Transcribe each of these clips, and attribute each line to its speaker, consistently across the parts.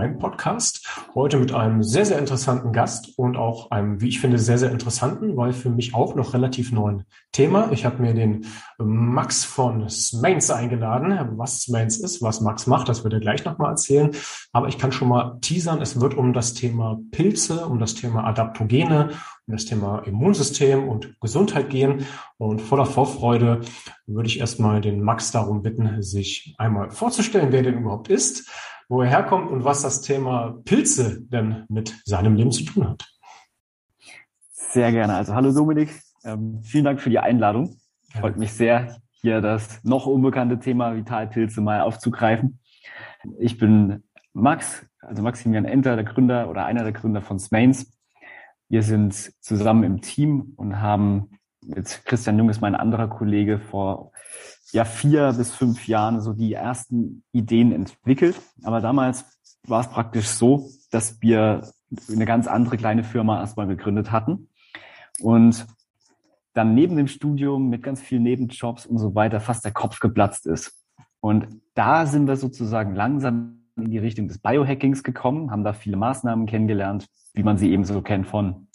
Speaker 1: meinem Podcast. Heute mit einem sehr, sehr interessanten Gast und auch einem, wie ich finde, sehr, sehr interessanten, weil für mich auch noch relativ neuen Thema. Ich habe mir den Max von Smains eingeladen. Was Smains ist, was Max macht, das wird er gleich nochmal erzählen. Aber ich kann schon mal teasern, es wird um das Thema Pilze, um das Thema Adaptogene, um das Thema Immunsystem und Gesundheit gehen. Und voller Vorfreude würde ich erstmal den Max darum bitten, sich einmal vorzustellen, wer denn überhaupt ist, wo er herkommt und was das Thema Pilze denn mit seinem Leben zu tun hat.
Speaker 2: Sehr gerne. Also hallo Dominik, ähm, vielen Dank für die Einladung. Ja. Freut mich sehr, hier das noch unbekannte Thema Vitalpilze mal aufzugreifen. Ich bin Max, also Maximilian Enter, der Gründer oder einer der Gründer von Smains. Wir sind zusammen im Team und haben jetzt Christian Jung ist mein anderer Kollege vor ja vier bis fünf Jahren so die ersten Ideen entwickelt. Aber damals war es praktisch so, dass wir eine ganz andere kleine Firma erstmal gegründet hatten und dann neben dem Studium mit ganz vielen Nebenjobs und so weiter fast der Kopf geplatzt ist. Und da sind wir sozusagen langsam in die Richtung des Biohackings gekommen, haben da viele Maßnahmen kennengelernt, wie man sie eben so kennt von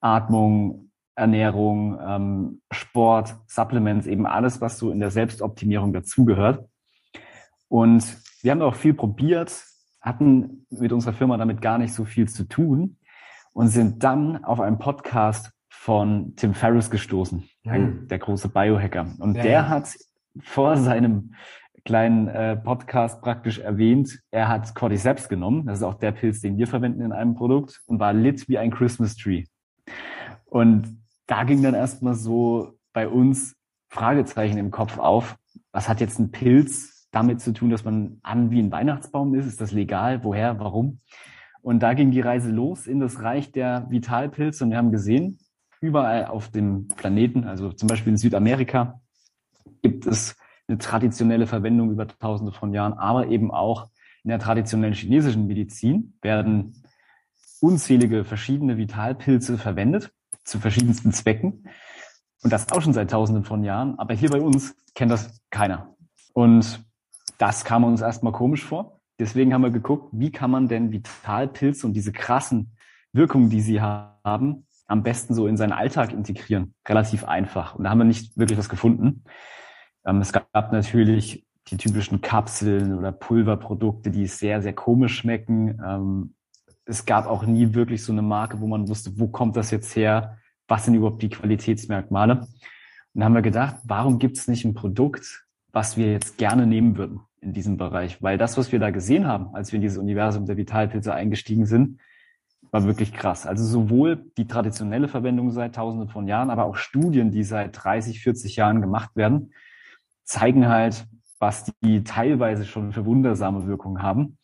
Speaker 2: Atmung, Ernährung, ähm, Sport, Supplements, eben alles, was so in der Selbstoptimierung dazugehört. Und wir haben auch viel probiert, hatten mit unserer Firma damit gar nicht so viel zu tun und sind dann auf einen Podcast von Tim Ferriss gestoßen, mhm. der große Biohacker. Und ja, der ja. hat vor seinem kleinen äh, Podcast praktisch erwähnt, er hat Cordyceps genommen, das ist auch der Pilz, den wir verwenden in einem Produkt, und war lit wie ein Christmas Tree. Und da ging dann erstmal so bei uns Fragezeichen im Kopf auf. Was hat jetzt ein Pilz damit zu tun, dass man an wie ein Weihnachtsbaum ist? Ist das legal? Woher? Warum? Und da ging die Reise los in das Reich der Vitalpilze und wir haben gesehen, überall auf dem Planeten, also zum Beispiel in Südamerika, gibt es eine traditionelle Verwendung über tausende von Jahren, aber eben auch in der traditionellen chinesischen Medizin werden unzählige verschiedene Vitalpilze verwendet zu verschiedensten Zwecken. Und das auch schon seit tausenden von Jahren. Aber hier bei uns kennt das keiner. Und das kam uns erstmal komisch vor. Deswegen haben wir geguckt, wie kann man denn Vitalpilze und diese krassen Wirkungen, die sie haben, am besten so in seinen Alltag integrieren. Relativ einfach. Und da haben wir nicht wirklich was gefunden. Ähm, es gab natürlich die typischen Kapseln oder Pulverprodukte, die sehr, sehr komisch schmecken. Es gab auch nie wirklich so eine Marke, wo man wusste, wo kommt das jetzt her? Was sind überhaupt die Qualitätsmerkmale? Und dann haben wir gedacht, warum gibt es nicht ein Produkt, was wir jetzt gerne nehmen würden in diesem Bereich? Weil das, was wir da gesehen haben, als wir in dieses Universum der Vitalpilze eingestiegen sind, war wirklich krass. Also sowohl die traditionelle Verwendung seit tausenden von Jahren, aber auch Studien, die seit 30, 40 Jahren gemacht werden, zeigen halt, was die teilweise schon für wundersame Wirkungen haben.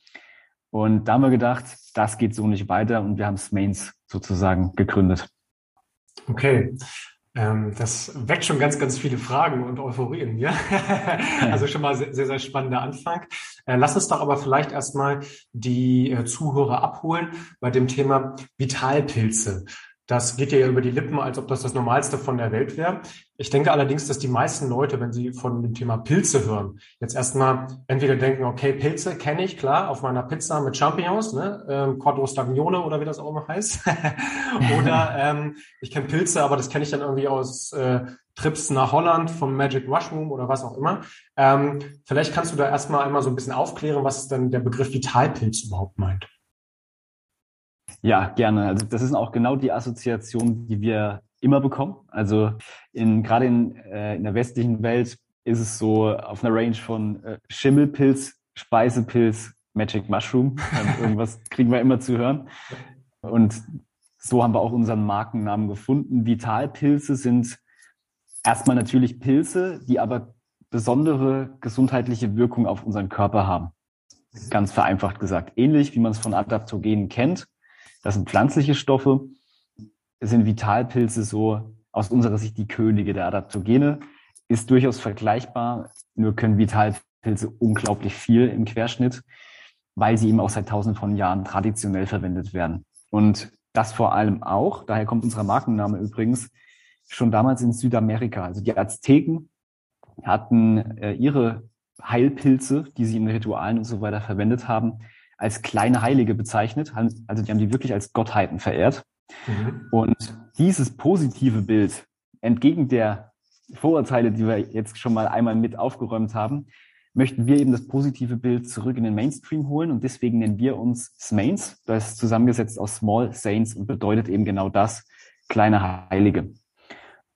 Speaker 2: Und da haben wir gedacht, das geht so nicht weiter und wir haben Smains sozusagen gegründet.
Speaker 1: Okay. Ähm, das weckt schon ganz, ganz viele Fragen und Euphorie in mir. also schon mal sehr, sehr spannender Anfang. Äh, lass uns doch aber vielleicht erstmal die äh, Zuhörer abholen bei dem Thema Vitalpilze. Das geht ja über die Lippen, als ob das das Normalste von der Welt wäre. Ich denke allerdings, dass die meisten Leute, wenn sie von dem Thema Pilze hören, jetzt erstmal entweder denken, okay, Pilze kenne ich, klar, auf meiner Pizza mit Champignons, ne, ähm, Cordro Stagnone oder wie das auch immer heißt. oder ähm, ich kenne Pilze, aber das kenne ich dann irgendwie aus äh, Trips nach Holland vom Magic Mushroom oder was auch immer. Ähm, vielleicht kannst du da erstmal einmal so ein bisschen aufklären, was denn der Begriff Vitalpilz überhaupt meint.
Speaker 2: Ja, gerne. Also das ist auch genau die Assoziation, die wir immer bekommen. Also in, gerade in, äh, in der westlichen Welt ist es so auf einer Range von äh, Schimmelpilz, Speisepilz, Magic Mushroom. Ähm, irgendwas kriegen wir immer zu hören. Und so haben wir auch unseren Markennamen gefunden. Vitalpilze sind erstmal natürlich Pilze, die aber besondere gesundheitliche Wirkung auf unseren Körper haben. Ganz vereinfacht gesagt. Ähnlich wie man es von Adaptogenen kennt. Das sind pflanzliche Stoffe. Sind Vitalpilze so aus unserer Sicht die Könige der Adaptogene. Ist durchaus vergleichbar, nur können Vitalpilze unglaublich viel im Querschnitt, weil sie eben auch seit tausenden von Jahren traditionell verwendet werden. Und das vor allem auch, daher kommt unser Markenname übrigens, schon damals in Südamerika. Also die Azteken hatten äh, ihre Heilpilze, die sie in Ritualen und so weiter verwendet haben, als kleine Heilige bezeichnet. Also die haben die wirklich als Gottheiten verehrt. Mhm. Und dieses positive Bild, entgegen der Vorurteile, die wir jetzt schon mal einmal mit aufgeräumt haben, möchten wir eben das positive Bild zurück in den Mainstream holen und deswegen nennen wir uns Smains. Das ist zusammengesetzt aus Small Saints und bedeutet eben genau das, kleine Heilige.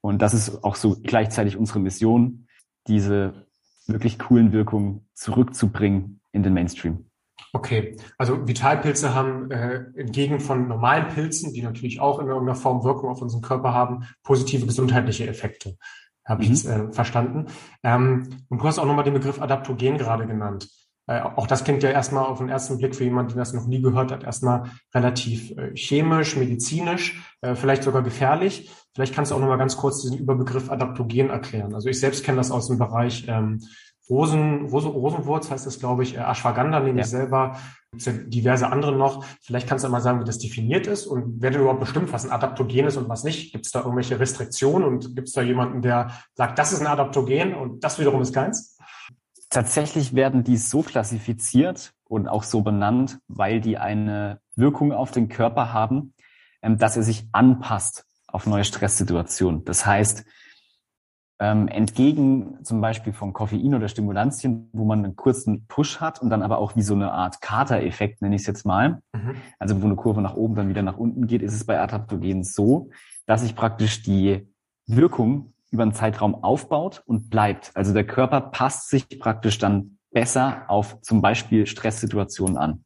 Speaker 2: Und das ist auch so gleichzeitig unsere Mission, diese wirklich coolen Wirkungen zurückzubringen in den Mainstream.
Speaker 1: Okay, also Vitalpilze haben äh, entgegen von normalen Pilzen, die natürlich auch in irgendeiner Form Wirkung auf unseren Körper haben, positive gesundheitliche Effekte. Habe ich mhm. jetzt äh, verstanden. Ähm, und du hast auch nochmal den Begriff Adaptogen gerade genannt. Äh, auch das klingt ja erstmal auf den ersten Blick für jemanden, der das noch nie gehört hat, erstmal relativ äh, chemisch, medizinisch, äh, vielleicht sogar gefährlich. Vielleicht kannst du auch nochmal ganz kurz diesen Überbegriff Adaptogen erklären. Also ich selbst kenne das aus dem Bereich ähm, Rosen, Rosen, Rosenwurz heißt das, glaube ich, äh, Ashwagandha nehme ja. ich selber, gibt ja diverse andere noch. Vielleicht kannst du mal sagen, wie das definiert ist und wer denn überhaupt bestimmt, was ein Adaptogen ist und was nicht. Gibt es da irgendwelche Restriktionen und gibt es da jemanden, der sagt, das ist ein Adaptogen und das wiederum ist keins?
Speaker 2: Tatsächlich werden die so klassifiziert und auch so benannt, weil die eine Wirkung auf den Körper haben, ähm, dass er sich anpasst auf neue Stresssituationen. Das heißt, ähm, entgegen zum Beispiel von Koffein oder Stimulantien, wo man einen kurzen Push hat und dann aber auch wie so eine Art Kater-Effekt, nenne ich es jetzt mal, mhm. also wo eine Kurve nach oben dann wieder nach unten geht, ist es bei Adaptogenen so, dass sich praktisch die Wirkung über einen Zeitraum aufbaut und bleibt. Also der Körper passt sich praktisch dann besser auf zum Beispiel Stresssituationen an.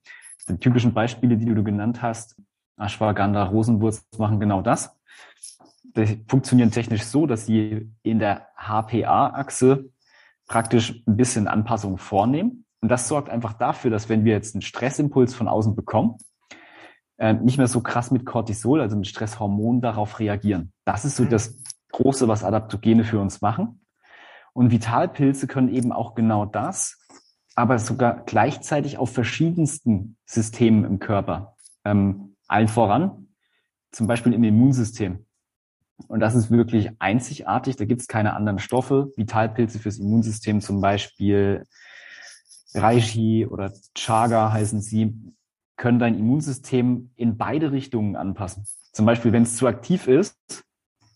Speaker 2: Die typischen Beispiele, die du genannt hast, Ashwagandha, Rosenwurz machen genau das funktionieren technisch so, dass sie in der HPA-Achse praktisch ein bisschen Anpassung vornehmen. Und das sorgt einfach dafür, dass wenn wir jetzt einen Stressimpuls von außen bekommen, äh, nicht mehr so krass mit Cortisol, also mit Stresshormonen, darauf reagieren. Das ist so mhm. das Große, was Adaptogene für uns machen. Und Vitalpilze können eben auch genau das, aber sogar gleichzeitig auf verschiedensten Systemen im Körper. Ähm, allen voran, zum Beispiel im Immunsystem. Und das ist wirklich einzigartig. Da gibt es keine anderen Stoffe. Vitalpilze fürs Immunsystem zum Beispiel, Reishi oder Chaga heißen sie, können dein Immunsystem in beide Richtungen anpassen. Zum Beispiel, wenn es zu aktiv ist,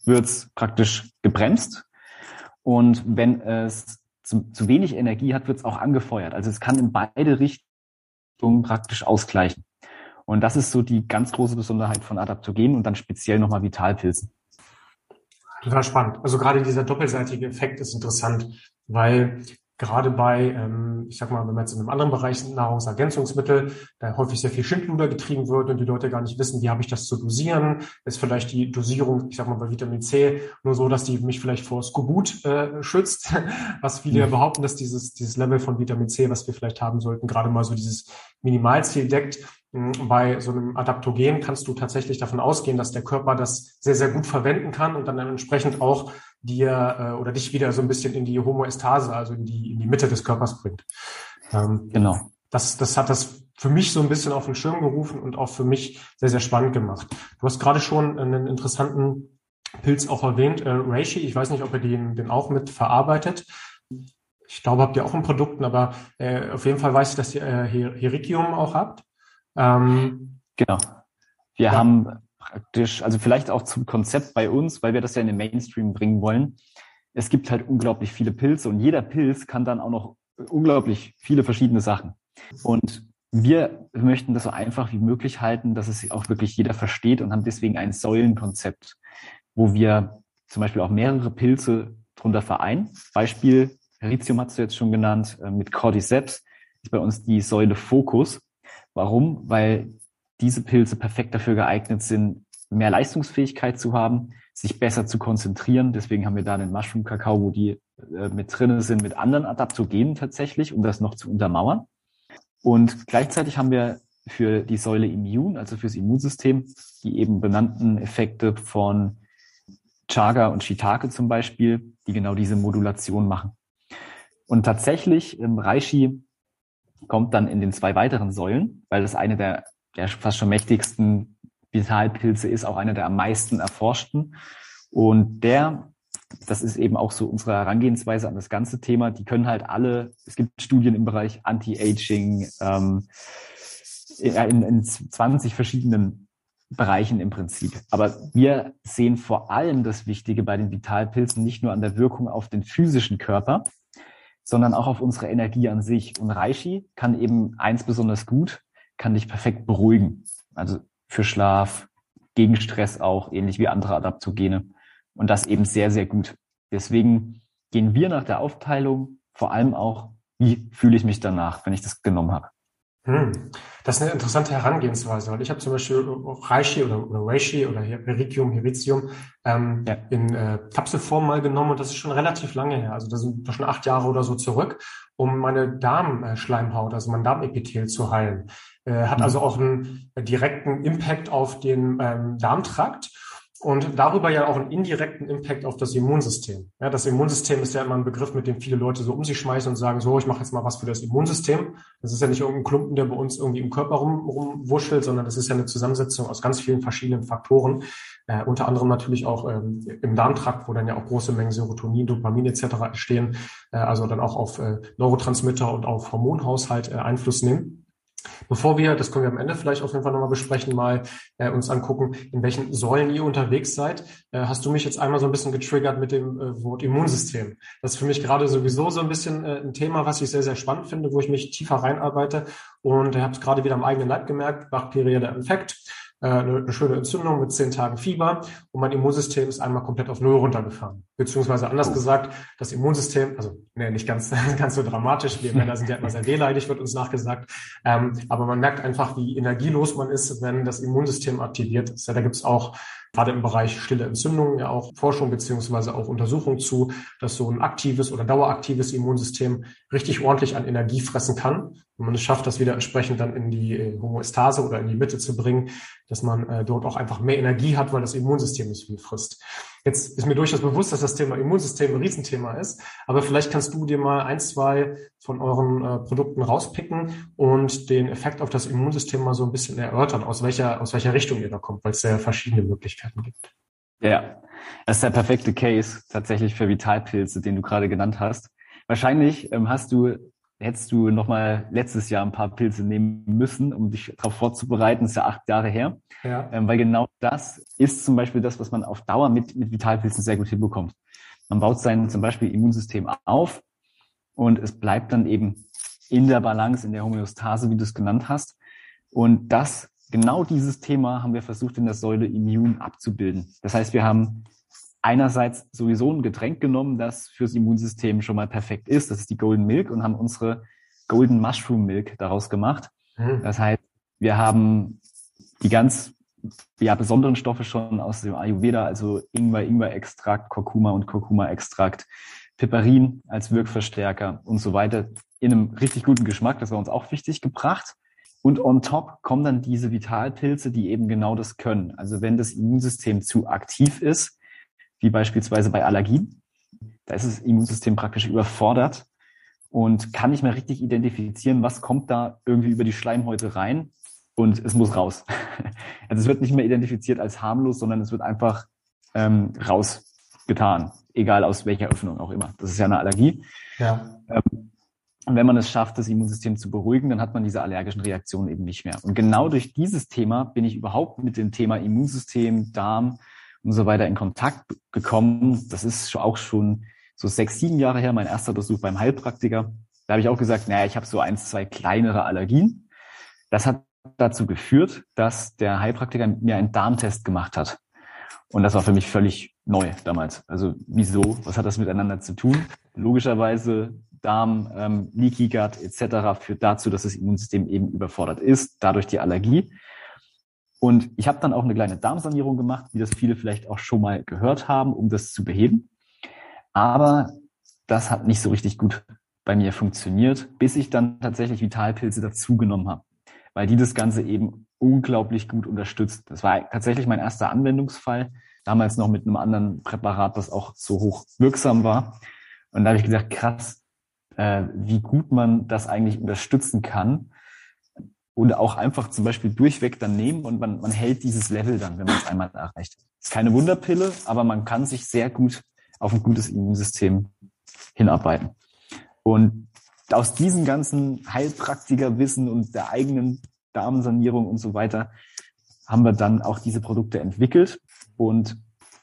Speaker 2: wird es praktisch gebremst. Und wenn es zu, zu wenig Energie hat, wird es auch angefeuert. Also es kann in beide Richtungen praktisch ausgleichen. Und das ist so die ganz große Besonderheit von Adaptogenen und dann speziell nochmal Vitalpilzen.
Speaker 1: Total spannend. Also gerade dieser doppelseitige Effekt ist interessant, weil gerade bei, ähm, ich sag mal, wenn man jetzt in einem anderen Bereich Nahrungsergänzungsmittel, da häufig sehr viel Schindluder getrieben wird und die Leute gar nicht wissen, wie habe ich das zu dosieren, ist vielleicht die Dosierung, ich sag mal, bei Vitamin C nur so, dass die mich vielleicht vor Skorbut äh, schützt, was viele ja. behaupten, dass dieses, dieses Level von Vitamin C, was wir vielleicht haben sollten, gerade mal so dieses Minimalziel deckt. Hm, bei so einem Adaptogen kannst du tatsächlich davon ausgehen, dass der Körper das sehr, sehr gut verwenden kann und dann entsprechend auch dir äh, oder dich wieder so ein bisschen in die Homoestase, also in die, in die Mitte des Körpers bringt. Ähm, genau. Das, das hat das für mich so ein bisschen auf den Schirm gerufen und auch für mich sehr, sehr spannend gemacht. Du hast gerade schon einen interessanten Pilz auch erwähnt, äh, Reishi. Ich weiß nicht, ob ihr den, den auch mit verarbeitet. Ich glaube, habt ihr auch in Produkten, aber äh, auf jeden Fall weiß ich, dass ihr äh, Hericium auch habt.
Speaker 2: Ähm, genau. Wir ja. haben praktisch, also vielleicht auch zum Konzept bei uns, weil wir das ja in den Mainstream bringen wollen. Es gibt halt unglaublich viele Pilze und jeder Pilz kann dann auch noch unglaublich viele verschiedene Sachen. Und wir möchten das so einfach wie möglich halten, dass es auch wirklich jeder versteht und haben deswegen ein Säulenkonzept, wo wir zum Beispiel auch mehrere Pilze drunter vereinen. Beispiel, Heritium hast du jetzt schon genannt, äh, mit Cordyceps ist bei uns die Säule Fokus. Warum? Weil diese Pilze perfekt dafür geeignet sind, mehr Leistungsfähigkeit zu haben, sich besser zu konzentrieren. Deswegen haben wir da den Mushroom-Kakao, wo die äh, mit drinnen sind, mit anderen Adaptogenen tatsächlich, um das noch zu untermauern. Und gleichzeitig haben wir für die Säule Immun, also fürs Immunsystem, die eben benannten Effekte von Chaga und Shiitake zum Beispiel, die genau diese Modulation machen. Und tatsächlich im Reishi kommt dann in den zwei weiteren Säulen, weil das eine der, der fast schon mächtigsten Vitalpilze ist, auch einer der am meisten erforschten. Und der, das ist eben auch so unsere Herangehensweise an das ganze Thema, die können halt alle, es gibt Studien im Bereich Anti-Aging, ähm, in, in 20 verschiedenen Bereichen im Prinzip. Aber wir sehen vor allem das Wichtige bei den Vitalpilzen nicht nur an der Wirkung auf den physischen Körper, sondern auch auf unsere Energie an sich. Und Reishi kann eben eins besonders gut, kann dich perfekt beruhigen. Also für Schlaf, gegen Stress auch, ähnlich wie andere Adaptogene. Und das eben sehr, sehr gut. Deswegen gehen wir nach der Aufteilung vor allem auch, wie fühle ich mich danach, wenn ich das genommen habe.
Speaker 1: Hm. Das ist eine interessante Herangehensweise, weil ich habe zum Beispiel Reishi oder, oder Reishi oder Hericium, Heritium ähm, ja. in äh, Kapselform mal genommen und das ist schon relativ lange her. Also das sind schon acht Jahre oder so zurück, um meine Darmschleimhaut, also mein Darmepithel zu heilen. Äh, hat mhm. also auch einen direkten Impact auf den ähm, Darmtrakt und darüber ja auch einen indirekten Impact auf das Immunsystem. Ja, das Immunsystem ist ja immer ein Begriff, mit dem viele Leute so um sich schmeißen und sagen, so, ich mache jetzt mal was für das Immunsystem. Das ist ja nicht irgendein Klumpen, der bei uns irgendwie im Körper rum, rumwuschelt, sondern das ist ja eine Zusammensetzung aus ganz vielen verschiedenen Faktoren, äh, unter anderem natürlich auch ähm, im Darmtrakt, wo dann ja auch große Mengen Serotonin, Dopamin etc. entstehen, äh, also dann auch auf äh, Neurotransmitter und auf Hormonhaushalt äh, Einfluss nehmen. Bevor wir, das können wir am Ende vielleicht auf jeden Fall nochmal besprechen, mal äh, uns angucken, in welchen Säulen ihr unterwegs seid, äh, hast du mich jetzt einmal so ein bisschen getriggert mit dem äh, Wort Immunsystem. Das ist für mich gerade sowieso so ein bisschen äh, ein Thema, was ich sehr, sehr spannend finde, wo ich mich tiefer reinarbeite. Und habe es gerade wieder am eigenen Leib gemerkt, bakterieller Infekt eine, eine schöne Entzündung mit zehn Tagen Fieber und mein Immunsystem ist einmal komplett auf Null runtergefahren. Beziehungsweise anders oh. gesagt, das Immunsystem, also nee, nicht ganz, ganz so dramatisch, wir Männer sind ja immer sehr wehleidig, wird uns nachgesagt, ähm, aber man merkt einfach, wie energielos man ist, wenn das Immunsystem aktiviert ist. Ja, da gibt es auch gerade im Bereich stille Entzündungen ja auch Forschung beziehungsweise auch Untersuchung zu, dass so ein aktives oder daueraktives Immunsystem richtig ordentlich an Energie fressen kann. Und man es schafft, das wieder entsprechend dann in die äh, Homöostase oder in die Mitte zu bringen, dass man äh, dort auch einfach mehr Energie hat, weil das Immunsystem nicht viel frisst. Jetzt ist mir durchaus bewusst, dass das Thema Immunsystem ein Riesenthema ist, aber vielleicht kannst du dir mal ein, zwei von euren äh, Produkten rauspicken und den Effekt auf das Immunsystem mal so ein bisschen erörtern, aus welcher, aus welcher Richtung ihr da kommt, weil es sehr verschiedene Möglichkeiten gibt.
Speaker 2: Ja, das ist der perfekte Case tatsächlich für Vitalpilze, den du gerade genannt hast. Wahrscheinlich ähm, hast du hättest du noch mal letztes Jahr ein paar Pilze nehmen müssen, um dich darauf vorzubereiten. Das ist ja acht Jahre her. Ja. Ähm, weil genau das ist zum Beispiel das, was man auf Dauer mit, mit Vitalpilzen sehr gut hinbekommt. Man baut sein zum Beispiel Immunsystem auf und es bleibt dann eben in der Balance, in der Homöostase, wie du es genannt hast. Und das, genau dieses Thema haben wir versucht in der Säule Immun abzubilden. Das heißt, wir haben einerseits sowieso ein Getränk genommen, das fürs Immunsystem schon mal perfekt ist. Das ist die Golden Milk und haben unsere Golden Mushroom Milk daraus gemacht. Mhm. Das heißt, wir haben die ganz ja, besonderen Stoffe schon aus dem Ayurveda, also Ingwer, Ingwer-Extrakt, Kurkuma und Kurkuma-Extrakt, Piperin als Wirkverstärker und so weiter in einem richtig guten Geschmack. Das war uns auch wichtig gebracht. Und on top kommen dann diese Vitalpilze, die eben genau das können. Also wenn das Immunsystem zu aktiv ist, wie beispielsweise bei Allergien. Da ist das Immunsystem praktisch überfordert und kann nicht mehr richtig identifizieren, was kommt da irgendwie über die Schleimhäute rein und es muss raus. Also es wird nicht mehr identifiziert als harmlos, sondern es wird einfach ähm, rausgetan, egal aus welcher Öffnung auch immer. Das ist ja eine Allergie. Ja. Ähm, und wenn man es schafft, das Immunsystem zu beruhigen, dann hat man diese allergischen Reaktionen eben nicht mehr. Und genau durch dieses Thema bin ich überhaupt mit dem Thema Immunsystem, Darm, und so weiter in Kontakt gekommen. Das ist auch schon so sechs, sieben Jahre her, mein erster Besuch beim Heilpraktiker. Da habe ich auch gesagt, naja, ich habe so eins, zwei kleinere Allergien. Das hat dazu geführt, dass der Heilpraktiker mir einen Darmtest gemacht hat. Und das war für mich völlig neu damals. Also wieso? Was hat das miteinander zu tun? Logischerweise Darm, ähm, Leaky Gut etc. führt dazu, dass das Immunsystem eben überfordert ist, dadurch die Allergie. Und ich habe dann auch eine kleine Darmsanierung gemacht, wie das viele vielleicht auch schon mal gehört haben, um das zu beheben. Aber das hat nicht so richtig gut bei mir funktioniert, bis ich dann tatsächlich Vitalpilze dazugenommen habe, weil die das Ganze eben unglaublich gut unterstützt. Das war tatsächlich mein erster Anwendungsfall, damals noch mit einem anderen Präparat, das auch so hoch wirksam war. Und da habe ich gesagt, krass, äh, wie gut man das eigentlich unterstützen kann und auch einfach zum Beispiel durchweg dann nehmen und man, man hält dieses Level dann, wenn man es einmal erreicht. Ist keine Wunderpille, aber man kann sich sehr gut auf ein gutes Immunsystem hinarbeiten. Und aus diesem ganzen Heilpraktikerwissen und der eigenen Darmsanierung und so weiter, haben wir dann auch diese Produkte entwickelt und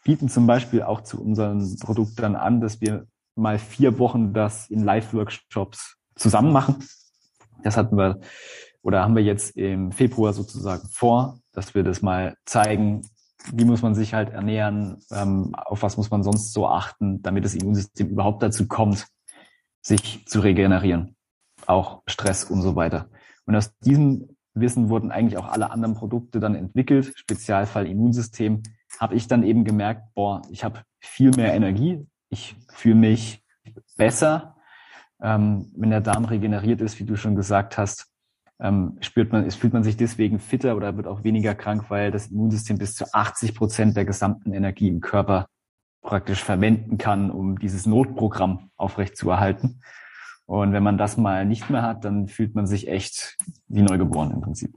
Speaker 2: bieten zum Beispiel auch zu unseren Produkten an, dass wir mal vier Wochen das in Live-Workshops zusammen machen. Das hatten wir oder haben wir jetzt im Februar sozusagen vor, dass wir das mal zeigen, wie muss man sich halt ernähren, ähm, auf was muss man sonst so achten, damit das Immunsystem überhaupt dazu kommt, sich zu regenerieren. Auch Stress und so weiter. Und aus diesem Wissen wurden eigentlich auch alle anderen Produkte dann entwickelt, Spezialfall Immunsystem, habe ich dann eben gemerkt, boah, ich habe viel mehr Energie, ich fühle mich besser. Ähm, wenn der Darm regeneriert ist, wie du schon gesagt hast, ähm, spürt man, fühlt man sich deswegen fitter oder wird auch weniger krank, weil das Immunsystem bis zu 80 Prozent der gesamten Energie im Körper praktisch verwenden kann, um dieses Notprogramm aufrechtzuerhalten. Und wenn man das mal nicht mehr hat, dann fühlt man sich echt wie neugeboren im Prinzip.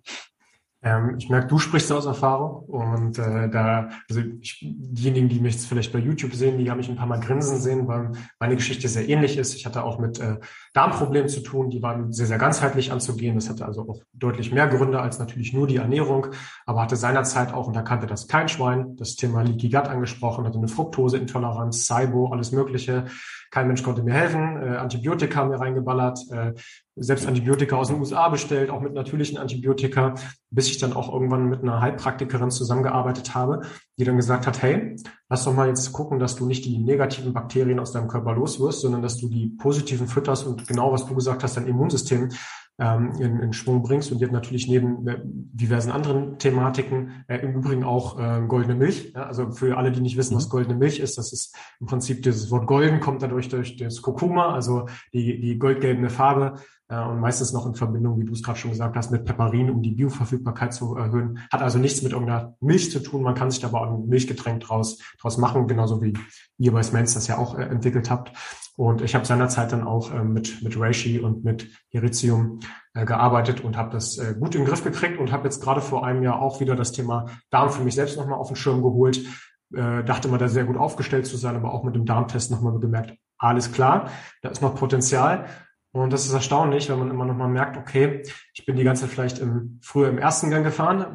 Speaker 1: Ähm, ich merke, du sprichst aus Erfahrung und äh, da, also ich, diejenigen, die mich jetzt vielleicht bei YouTube sehen, die haben mich ein paar Mal grinsen sehen, weil meine Geschichte sehr ähnlich ist. Ich hatte auch mit äh, Darmproblemen zu tun, die waren sehr, sehr ganzheitlich anzugehen. Das hatte also auch deutlich mehr Gründe als natürlich nur die Ernährung, aber hatte seinerzeit auch, und da kannte das kein Schwein, das Thema Leaky Gut angesprochen, hatte eine Fructoseintoleranz, SIBO, alles Mögliche. Kein Mensch konnte mir helfen, äh, Antibiotika haben mir reingeballert, äh, selbst Antibiotika aus den USA bestellt, auch mit natürlichen Antibiotika, bis ich dann auch irgendwann mit einer Heilpraktikerin zusammengearbeitet habe, die dann gesagt hat, hey, lass doch mal jetzt gucken, dass du nicht die negativen Bakterien aus deinem Körper loswirst, sondern dass du die positiven fütterst und genau, was du gesagt hast, dein Immunsystem ähm, in, in Schwung bringst. Und jetzt natürlich neben äh, diversen anderen Thematiken äh, im Übrigen auch äh, goldene Milch. Ja? Also für alle, die nicht wissen, was mhm. goldene Milch ist, das ist im Prinzip dieses Wort golden kommt dadurch durch das Kurkuma, also die, die goldgelbe Farbe und meistens noch in Verbindung, wie du es gerade schon gesagt hast, mit Peparin, um die Bioverfügbarkeit zu erhöhen. Hat also nichts mit irgendeiner Milch zu tun. Man kann sich da aber auch ein Milchgetränk draus, draus machen, genauso wie ihr bei Smens das ja auch äh, entwickelt habt. Und ich habe seinerzeit dann auch äh, mit, mit Reishi und mit Heritium äh, gearbeitet und habe das äh, gut in den Griff gekriegt und habe jetzt gerade vor einem Jahr auch wieder das Thema Darm für mich selbst nochmal auf den Schirm geholt. Äh, dachte mal, da sehr gut aufgestellt zu sein, aber auch mit dem Darmtest nochmal gemerkt, alles klar, da ist noch Potenzial. Und das ist erstaunlich, wenn man immer noch mal merkt, okay, ich bin die ganze Zeit vielleicht im, früher im ersten Gang gefahren,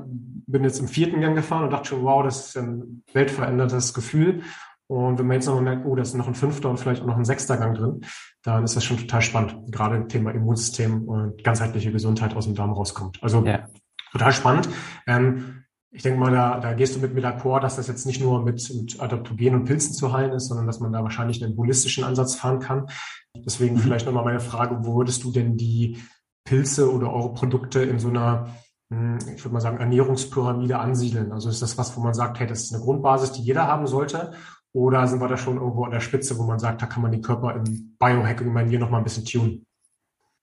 Speaker 1: bin jetzt im vierten Gang gefahren und dachte schon, wow, das ist ein weltverändertes Gefühl. Und wenn man jetzt nochmal merkt, oh, da ist noch ein fünfter und vielleicht auch noch ein sechster Gang drin, dann ist das schon total spannend. Gerade im Thema Immunsystem und ganzheitliche Gesundheit aus dem Darm rauskommt. Also ja. total spannend. Ähm, ich denke mal, da, da gehst du mit mir d'accord, dass das jetzt nicht nur mit, mit Adaptogen und Pilzen zu heilen ist, sondern dass man da wahrscheinlich einen holistischen Ansatz fahren kann. Deswegen mhm. vielleicht nochmal meine Frage, wo würdest du denn die Pilze oder eure Produkte in so einer, hm, ich würde mal sagen, Ernährungspyramide ansiedeln? Also ist das was, wo man sagt, hey, das ist eine Grundbasis, die jeder haben sollte? Oder sind wir da schon irgendwo an der Spitze, wo man sagt, da kann man den Körper im Biohacking-Manier nochmal ein bisschen tunen?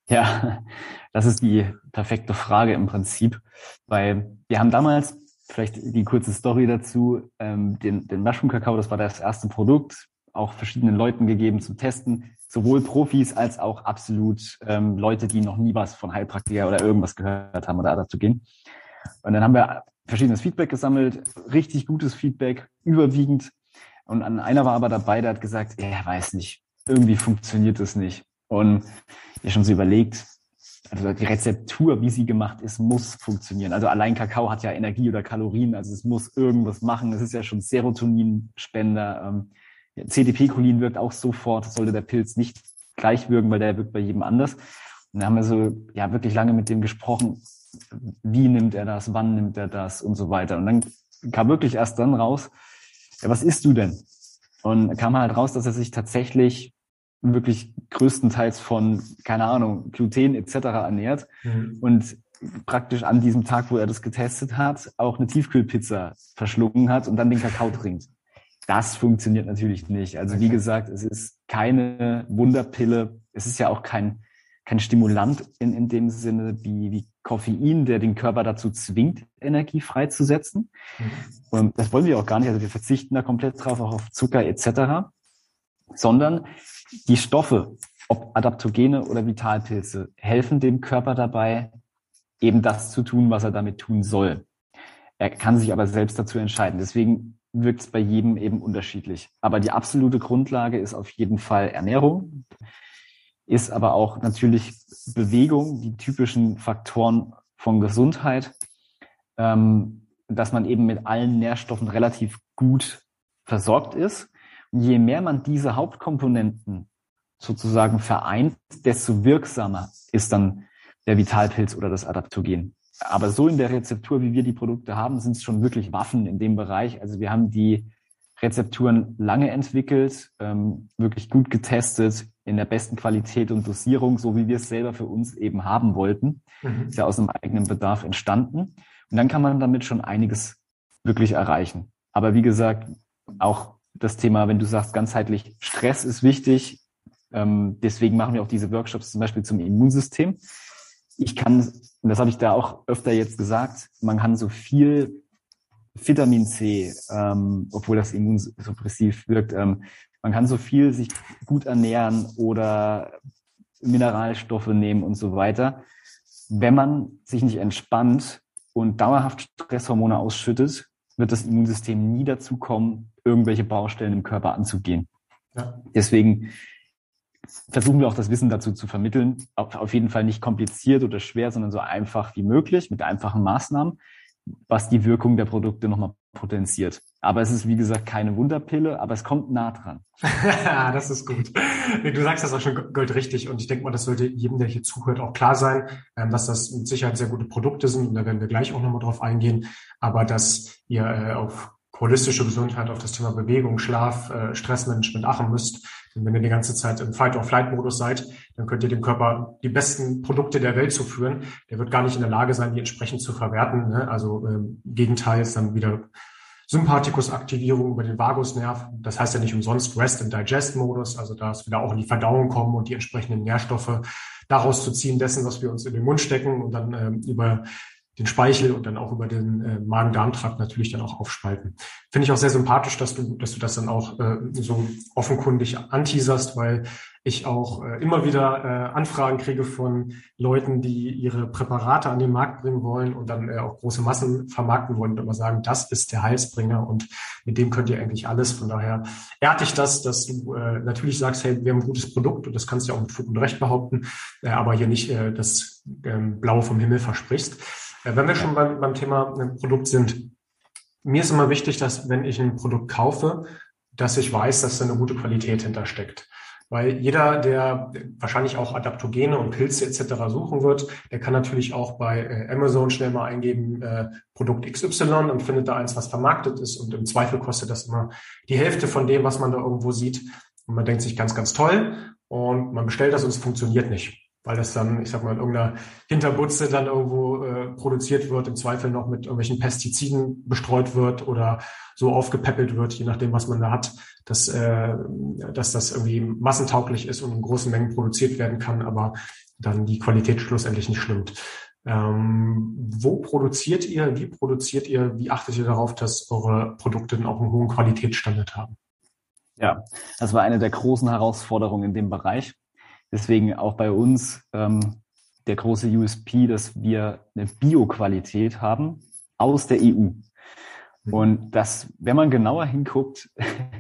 Speaker 2: Ja, das ist die perfekte Frage im Prinzip, weil wir haben damals, vielleicht die kurze Story dazu, ähm, den, den Mushroom-Kakao, das war das erste Produkt, auch verschiedenen Leuten gegeben zum Testen sowohl Profis als auch absolut ähm, Leute, die noch nie was von Heilpraktiker oder irgendwas gehört haben oder Adaptogen. Und dann haben wir verschiedenes Feedback gesammelt, richtig gutes Feedback, überwiegend. Und an einer war aber dabei, der hat gesagt, er weiß nicht, irgendwie funktioniert das nicht. Und ich schon so überlegt, also die Rezeptur, wie sie gemacht ist, muss funktionieren. Also allein Kakao hat ja Energie oder Kalorien, also es muss irgendwas machen. Es ist ja schon Serotoninspender. Ähm, CDP-Cholin wirkt auch sofort, sollte der Pilz nicht gleich wirken, weil der wirkt bei jedem anders. Und da haben wir so ja wirklich lange mit dem gesprochen, wie nimmt er das, wann nimmt er das und so weiter. Und dann kam wirklich erst dann raus, ja, was isst du denn? Und kam halt raus, dass er sich tatsächlich wirklich größtenteils von, keine Ahnung, Gluten etc. ernährt mhm. und praktisch an diesem Tag, wo er das getestet hat, auch eine Tiefkühlpizza verschlungen hat und dann den Kakao trinkt. Das funktioniert natürlich nicht. Also wie gesagt, es ist keine Wunderpille. Es ist ja auch kein, kein Stimulant in, in dem Sinne wie, wie Koffein, der den Körper dazu zwingt, Energie freizusetzen. Mhm. Und das wollen wir auch gar nicht. Also wir verzichten da komplett drauf, auch auf Zucker etc. Sondern die Stoffe, ob Adaptogene oder Vitalpilze, helfen dem Körper dabei, eben das zu tun, was er damit tun soll. Er kann sich aber selbst dazu entscheiden. Deswegen wirkt es bei jedem eben unterschiedlich. Aber die absolute Grundlage ist auf jeden Fall Ernährung, ist aber auch natürlich Bewegung, die typischen Faktoren von Gesundheit, ähm, dass man eben mit allen Nährstoffen relativ gut versorgt ist. Je mehr man diese Hauptkomponenten sozusagen vereint, desto wirksamer ist dann der Vitalpilz oder das Adaptogen. Aber so in der Rezeptur, wie wir die Produkte haben, sind es schon wirklich Waffen in dem Bereich. Also wir haben die Rezepturen lange entwickelt, ähm, wirklich gut getestet, in der besten Qualität und Dosierung, so wie wir es selber für uns eben haben wollten. Mhm. Ist ja aus einem eigenen Bedarf entstanden. Und dann kann man damit schon einiges wirklich erreichen. Aber wie gesagt, auch das Thema, wenn du sagst, ganzheitlich Stress ist wichtig. Ähm, deswegen machen wir auch diese Workshops zum Beispiel zum Immunsystem. Ich kann, und das habe ich da auch öfter jetzt gesagt, man kann so viel Vitamin C, ähm, obwohl das immunsuppressiv wirkt, ähm, man kann so viel sich gut ernähren oder Mineralstoffe nehmen und so weiter. Wenn man sich nicht entspannt und dauerhaft Stresshormone ausschüttet, wird das Immunsystem nie dazu kommen, irgendwelche Baustellen im Körper anzugehen. Ja. Deswegen versuchen wir auch das Wissen dazu zu vermitteln. Auf jeden Fall nicht kompliziert oder schwer, sondern so einfach wie möglich mit einfachen Maßnahmen, was die Wirkung der Produkte nochmal potenziert. Aber es ist, wie gesagt, keine Wunderpille, aber es kommt nah dran.
Speaker 1: das ist gut. Du sagst das auch schon goldrichtig und ich denke mal, das sollte jedem, der hier zuhört, auch klar sein, ähm, dass das mit Sicherheit sehr gute Produkte sind und da werden wir gleich auch nochmal drauf eingehen, aber dass ihr äh, auf holistische Gesundheit, auf das Thema Bewegung, Schlaf, äh, Stressmanagement achten müsst. Denn wenn ihr die ganze Zeit im Fight-or-Flight-Modus seid, dann könnt ihr dem Körper die besten Produkte der Welt zuführen. Der wird gar nicht in der Lage sein, die entsprechend zu verwerten. Ne? Also ähm, Gegenteil ist dann wieder Sympathikusaktivierung über den Vagusnerv. Das heißt ja nicht umsonst Rest and Digest Modus, also da ist wieder auch in die Verdauung kommen und die entsprechenden Nährstoffe daraus zu ziehen dessen, was wir uns in den Mund stecken und dann ähm, über den Speichel und dann auch über den äh, Magen-Darm-Trakt natürlich dann auch aufspalten. Finde ich auch sehr sympathisch, dass du, dass du das dann auch äh, so offenkundig anteaserst, weil ich auch äh, immer wieder äh, Anfragen kriege von Leuten, die ihre Präparate an den Markt bringen wollen und dann äh, auch große Massen vermarkten wollen und immer sagen, das ist der Heilsbringer und mit dem könnt ihr eigentlich alles. Von daher ehrt dich das, dass du äh, natürlich sagst, hey, wir haben ein gutes Produkt und das kannst du ja auch mit Fug und Recht behaupten, äh, aber hier nicht äh, das äh, Blaue vom Himmel versprichst. Äh, wenn wir schon beim, beim Thema äh, Produkt sind, mir ist immer wichtig, dass wenn ich ein Produkt kaufe, dass ich weiß, dass da eine gute Qualität hintersteckt. Weil jeder, der wahrscheinlich auch Adaptogene und Pilze etc. suchen wird, der kann natürlich auch bei äh, Amazon schnell mal eingeben, äh, Produkt XY und findet da eins, was vermarktet ist. Und im Zweifel kostet das immer die Hälfte von dem, was man da irgendwo sieht. Und man denkt sich ganz, ganz toll. Und man bestellt das und es funktioniert nicht weil das dann, ich sag mal, in irgendeiner Hinterbutze dann irgendwo äh, produziert wird, im Zweifel noch mit irgendwelchen Pestiziden bestreut wird oder so aufgepäppelt wird, je nachdem, was man da hat, dass, äh, dass das irgendwie massentauglich ist und in großen Mengen produziert werden kann, aber dann die Qualität schlussendlich nicht stimmt. Ähm, wo produziert ihr, wie produziert ihr, wie achtet ihr darauf, dass eure Produkte dann auch einen hohen Qualitätsstandard haben?
Speaker 2: Ja, das war eine der großen Herausforderungen in dem Bereich. Deswegen auch bei uns ähm, der große USP, dass wir eine Bio-Qualität haben aus der EU. Mhm. Und das, wenn man genauer hinguckt,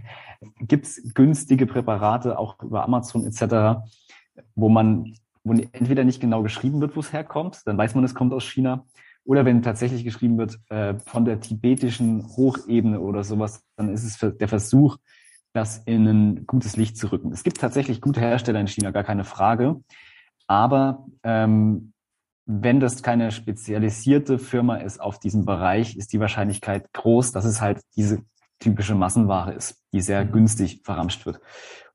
Speaker 2: gibt's günstige Präparate auch über Amazon etc., wo man, wo entweder nicht genau geschrieben wird, wo es herkommt, dann weiß man, es kommt aus China, oder wenn tatsächlich geschrieben wird äh, von der tibetischen Hochebene oder sowas, dann ist es der Versuch, das in ein gutes Licht zu rücken. Es gibt tatsächlich gute Hersteller in China, gar keine Frage. Aber ähm, wenn das keine spezialisierte Firma ist auf diesem Bereich, ist die Wahrscheinlichkeit groß, dass es halt diese typische Massenware ist, die sehr mhm. günstig verramscht wird.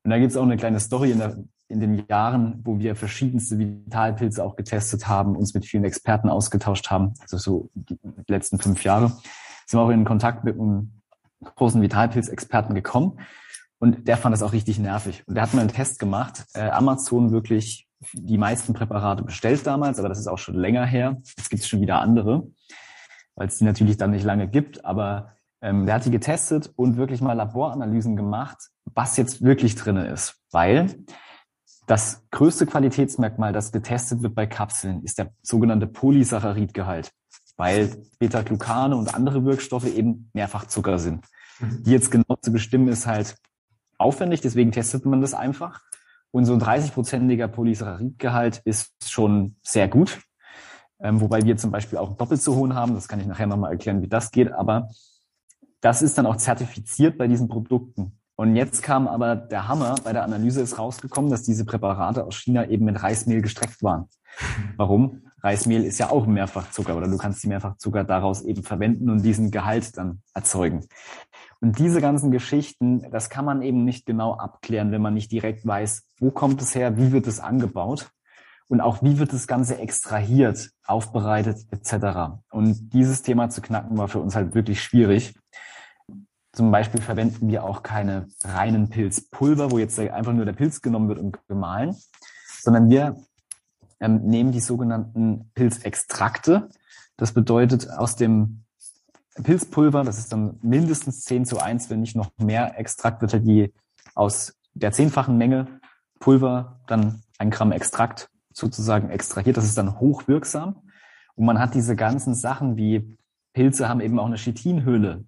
Speaker 2: Und da gibt es auch eine kleine Story in, der, in den Jahren, wo wir verschiedenste Vitalpilze auch getestet haben, uns mit vielen Experten ausgetauscht haben, also so die letzten fünf Jahre, sind wir auch in Kontakt mit einem großen Vitalpilz-Experten gekommen und der fand das auch richtig nervig. Und der hat mal einen Test gemacht. Äh, Amazon wirklich die meisten Präparate bestellt damals, aber das ist auch schon länger her. Jetzt gibt es schon wieder andere, weil es die natürlich dann nicht lange gibt. Aber ähm, der hat die getestet und wirklich mal Laboranalysen gemacht, was jetzt wirklich drinne ist. Weil das größte Qualitätsmerkmal, das getestet wird bei Kapseln, ist der sogenannte Polysaccharidgehalt, weil Beta-Glucane und andere Wirkstoffe eben Mehrfachzucker sind. Mhm. Die jetzt genau zu bestimmen ist halt aufwendig, deswegen testet man das einfach. Und so ein 30-prozentiger Polysaccharidgehalt ist schon sehr gut. ähm, wobei wir zum Beispiel auch doppelt so hohen haben. Das kann ich nachher nochmal erklären, wie das geht. Aber das ist dann auch zertifiziert bei diesen Produkten. Und jetzt kam aber der Hammer, bei der Analyse ist rausgekommen, dass diese Präparate aus China eben mit Reismehl gestreckt waren. Warum? Reismehl ist ja auch Mehrfachzucker oder du kannst die Mehrfachzucker daraus eben verwenden und diesen Gehalt dann erzeugen. Und diese ganzen Geschichten, das kann man eben nicht genau abklären, wenn man nicht direkt weiß, wo kommt es her, wie wird es angebaut und auch wie wird das Ganze extrahiert, aufbereitet etc. Und dieses Thema zu knacken war für uns halt wirklich schwierig. Zum Beispiel verwenden wir auch keine reinen Pilzpulver, wo jetzt einfach nur der Pilz genommen wird und gemahlen, sondern wir ähm, nehmen die sogenannten Pilzextrakte. Das bedeutet, aus dem Pilzpulver, das ist dann mindestens 10 zu 1, wenn nicht noch mehr Extrakt, wird halt die aus der zehnfachen Menge Pulver dann ein Gramm Extrakt sozusagen extrahiert. Das ist dann hochwirksam. Und man hat diese ganzen Sachen wie Pilze haben eben auch eine Chitinhöhle,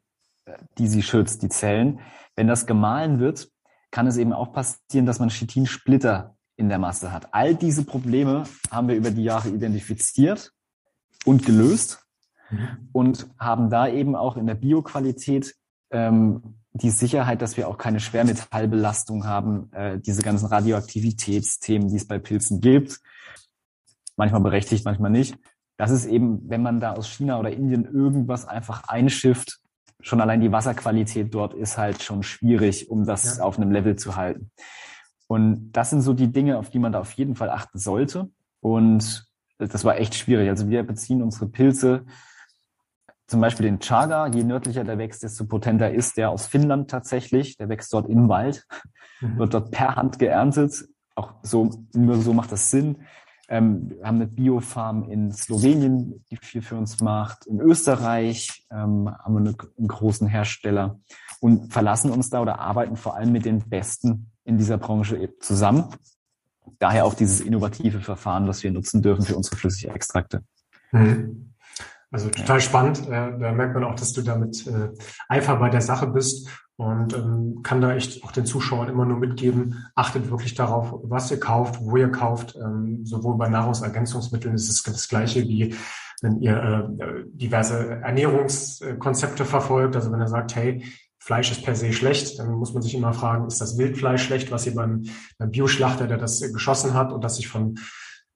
Speaker 2: die sie schützt, die Zellen. Wenn das gemahlen wird, kann es eben auch passieren, dass man Chitinsplitter in der Masse hat. All diese Probleme haben wir über die Jahre identifiziert und gelöst mhm. und haben da eben auch in der Bioqualität ähm, die Sicherheit, dass wir auch keine Schwermetallbelastung haben, äh, diese ganzen Radioaktivitätsthemen, die es bei Pilzen gibt, manchmal berechtigt, manchmal nicht. Das ist eben, wenn man da aus China oder Indien irgendwas einfach einschifft, schon allein die Wasserqualität dort ist halt schon schwierig, um das ja. auf einem Level zu halten. Und das sind so die Dinge, auf die man da auf jeden Fall achten sollte. Und das war echt schwierig. Also wir beziehen unsere Pilze, zum Beispiel den Chaga, je nördlicher der wächst, desto potenter ist der aus Finnland tatsächlich. Der wächst dort im Wald, mhm. wird dort per Hand geerntet. Auch so, nur so macht das Sinn. Ähm, wir haben eine Biofarm in Slowenien, die viel für uns macht. In Österreich ähm, haben wir eine, einen großen Hersteller und verlassen uns da oder arbeiten vor allem mit den Besten in dieser Branche zusammen. Daher auch dieses innovative Verfahren, was wir nutzen dürfen für unsere Flüssigextrakte.
Speaker 1: Mhm. Also total spannend. Äh, da merkt man auch, dass du damit äh, Eifer bei der Sache bist und ähm, kann da echt auch den Zuschauern immer nur mitgeben, achtet wirklich darauf, was ihr kauft, wo ihr kauft. Ähm, sowohl bei Nahrungsergänzungsmitteln ist es das gleiche wie wenn ihr äh, diverse Ernährungskonzepte verfolgt. Also wenn ihr sagt, hey, Fleisch ist per se schlecht, dann muss man sich immer fragen, ist das Wildfleisch schlecht, was ihr beim, beim Bioschlachter, der das geschossen hat und das sich von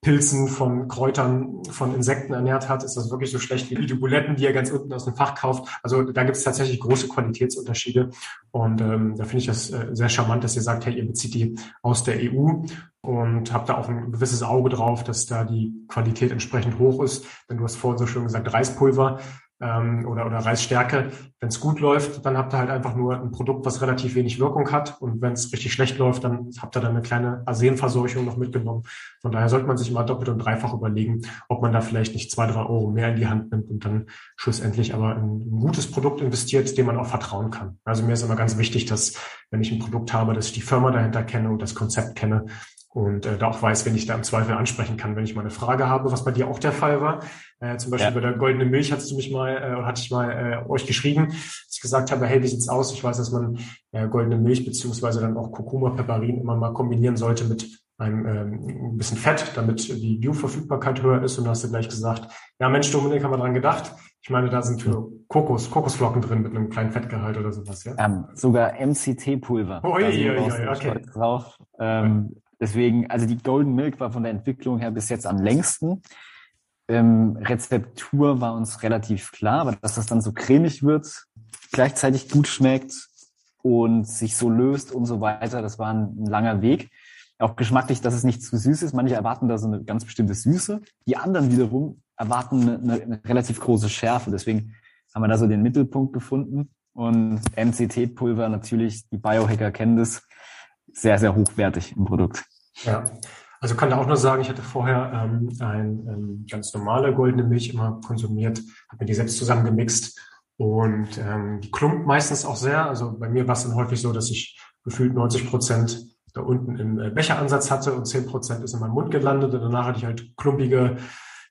Speaker 1: Pilzen, von Kräutern, von Insekten ernährt hat, ist das wirklich so schlecht wie die Buletten, die er ganz unten aus dem Fach kauft. Also da gibt es tatsächlich große Qualitätsunterschiede. Und ähm, da finde ich das äh, sehr charmant, dass ihr sagt, hey, ihr bezieht die aus der EU und habt da auch ein gewisses Auge drauf, dass da die Qualität entsprechend hoch ist. Denn du hast vorhin so schön gesagt, Reispulver ähm, oder, oder Reisstärke. Wenn es gut läuft, dann habt ihr halt einfach nur ein Produkt, was relativ wenig Wirkung hat. Und wenn es richtig schlecht läuft, dann habt ihr dann eine kleine Arsenverseuchung noch mitgenommen. Von daher sollte man sich immer doppelt und dreifach überlegen, ob man da vielleicht nicht zwei, drei Euro mehr in die Hand nimmt und dann schlussendlich aber in ein gutes Produkt investiert, dem man auch vertrauen kann. Also mir ist immer ganz wichtig, dass wenn ich ein Produkt habe, dass ich die Firma dahinter kenne und das Konzept kenne und äh, da auch weiß, wenn ich da im Zweifel ansprechen kann, wenn ich mal eine Frage habe, was bei dir auch der Fall war. Äh, zum Beispiel ja. bei der goldenen Milch hattest du mich mal, äh, hatte ich mal äh, euch geschrieben, dass ich gesagt habe, hey, wie sieht's aus? Ich weiß, dass man äh, goldene Milch beziehungsweise dann auch Kurkuma-Peparin immer mal kombinieren sollte mit einem ähm, ein bisschen Fett, damit die Bioverfügbarkeit höher ist. Und da hast du gleich gesagt, ja Mensch, Dominik, haben wir dran gedacht. Ich meine, da sind für Kokos, Kokosflocken drin mit einem kleinen Fettgehalt oder sowas, ja?
Speaker 2: Ähm, sogar MCT-Pulver.
Speaker 1: Oh, oi, oi, oi, okay.
Speaker 2: Drauf. Ähm, Deswegen, also die Golden Milk war von der Entwicklung her bis jetzt am längsten. Ähm, Rezeptur war uns relativ klar, aber dass das dann so cremig wird, gleichzeitig gut schmeckt und sich so löst und so weiter, das war ein, ein langer Weg. Auch geschmacklich, dass es nicht zu süß ist. Manche erwarten da so eine ganz bestimmte Süße. Die anderen wiederum erwarten eine, eine relativ große Schärfe. Deswegen haben wir da so den Mittelpunkt gefunden. Und MCT-Pulver natürlich, die Biohacker kennen das, sehr, sehr hochwertig im Produkt.
Speaker 1: Ja, also kann da auch nur sagen, ich hatte vorher ähm, ein ähm, ganz normale goldene Milch immer konsumiert, habe mir die selbst zusammengemixt und ähm, die klumpt meistens auch sehr. Also bei mir war es dann häufig so, dass ich gefühlt 90 Prozent da unten im äh, Becheransatz hatte und 10 Prozent ist in meinem Mund gelandet und danach hatte ich halt klumpige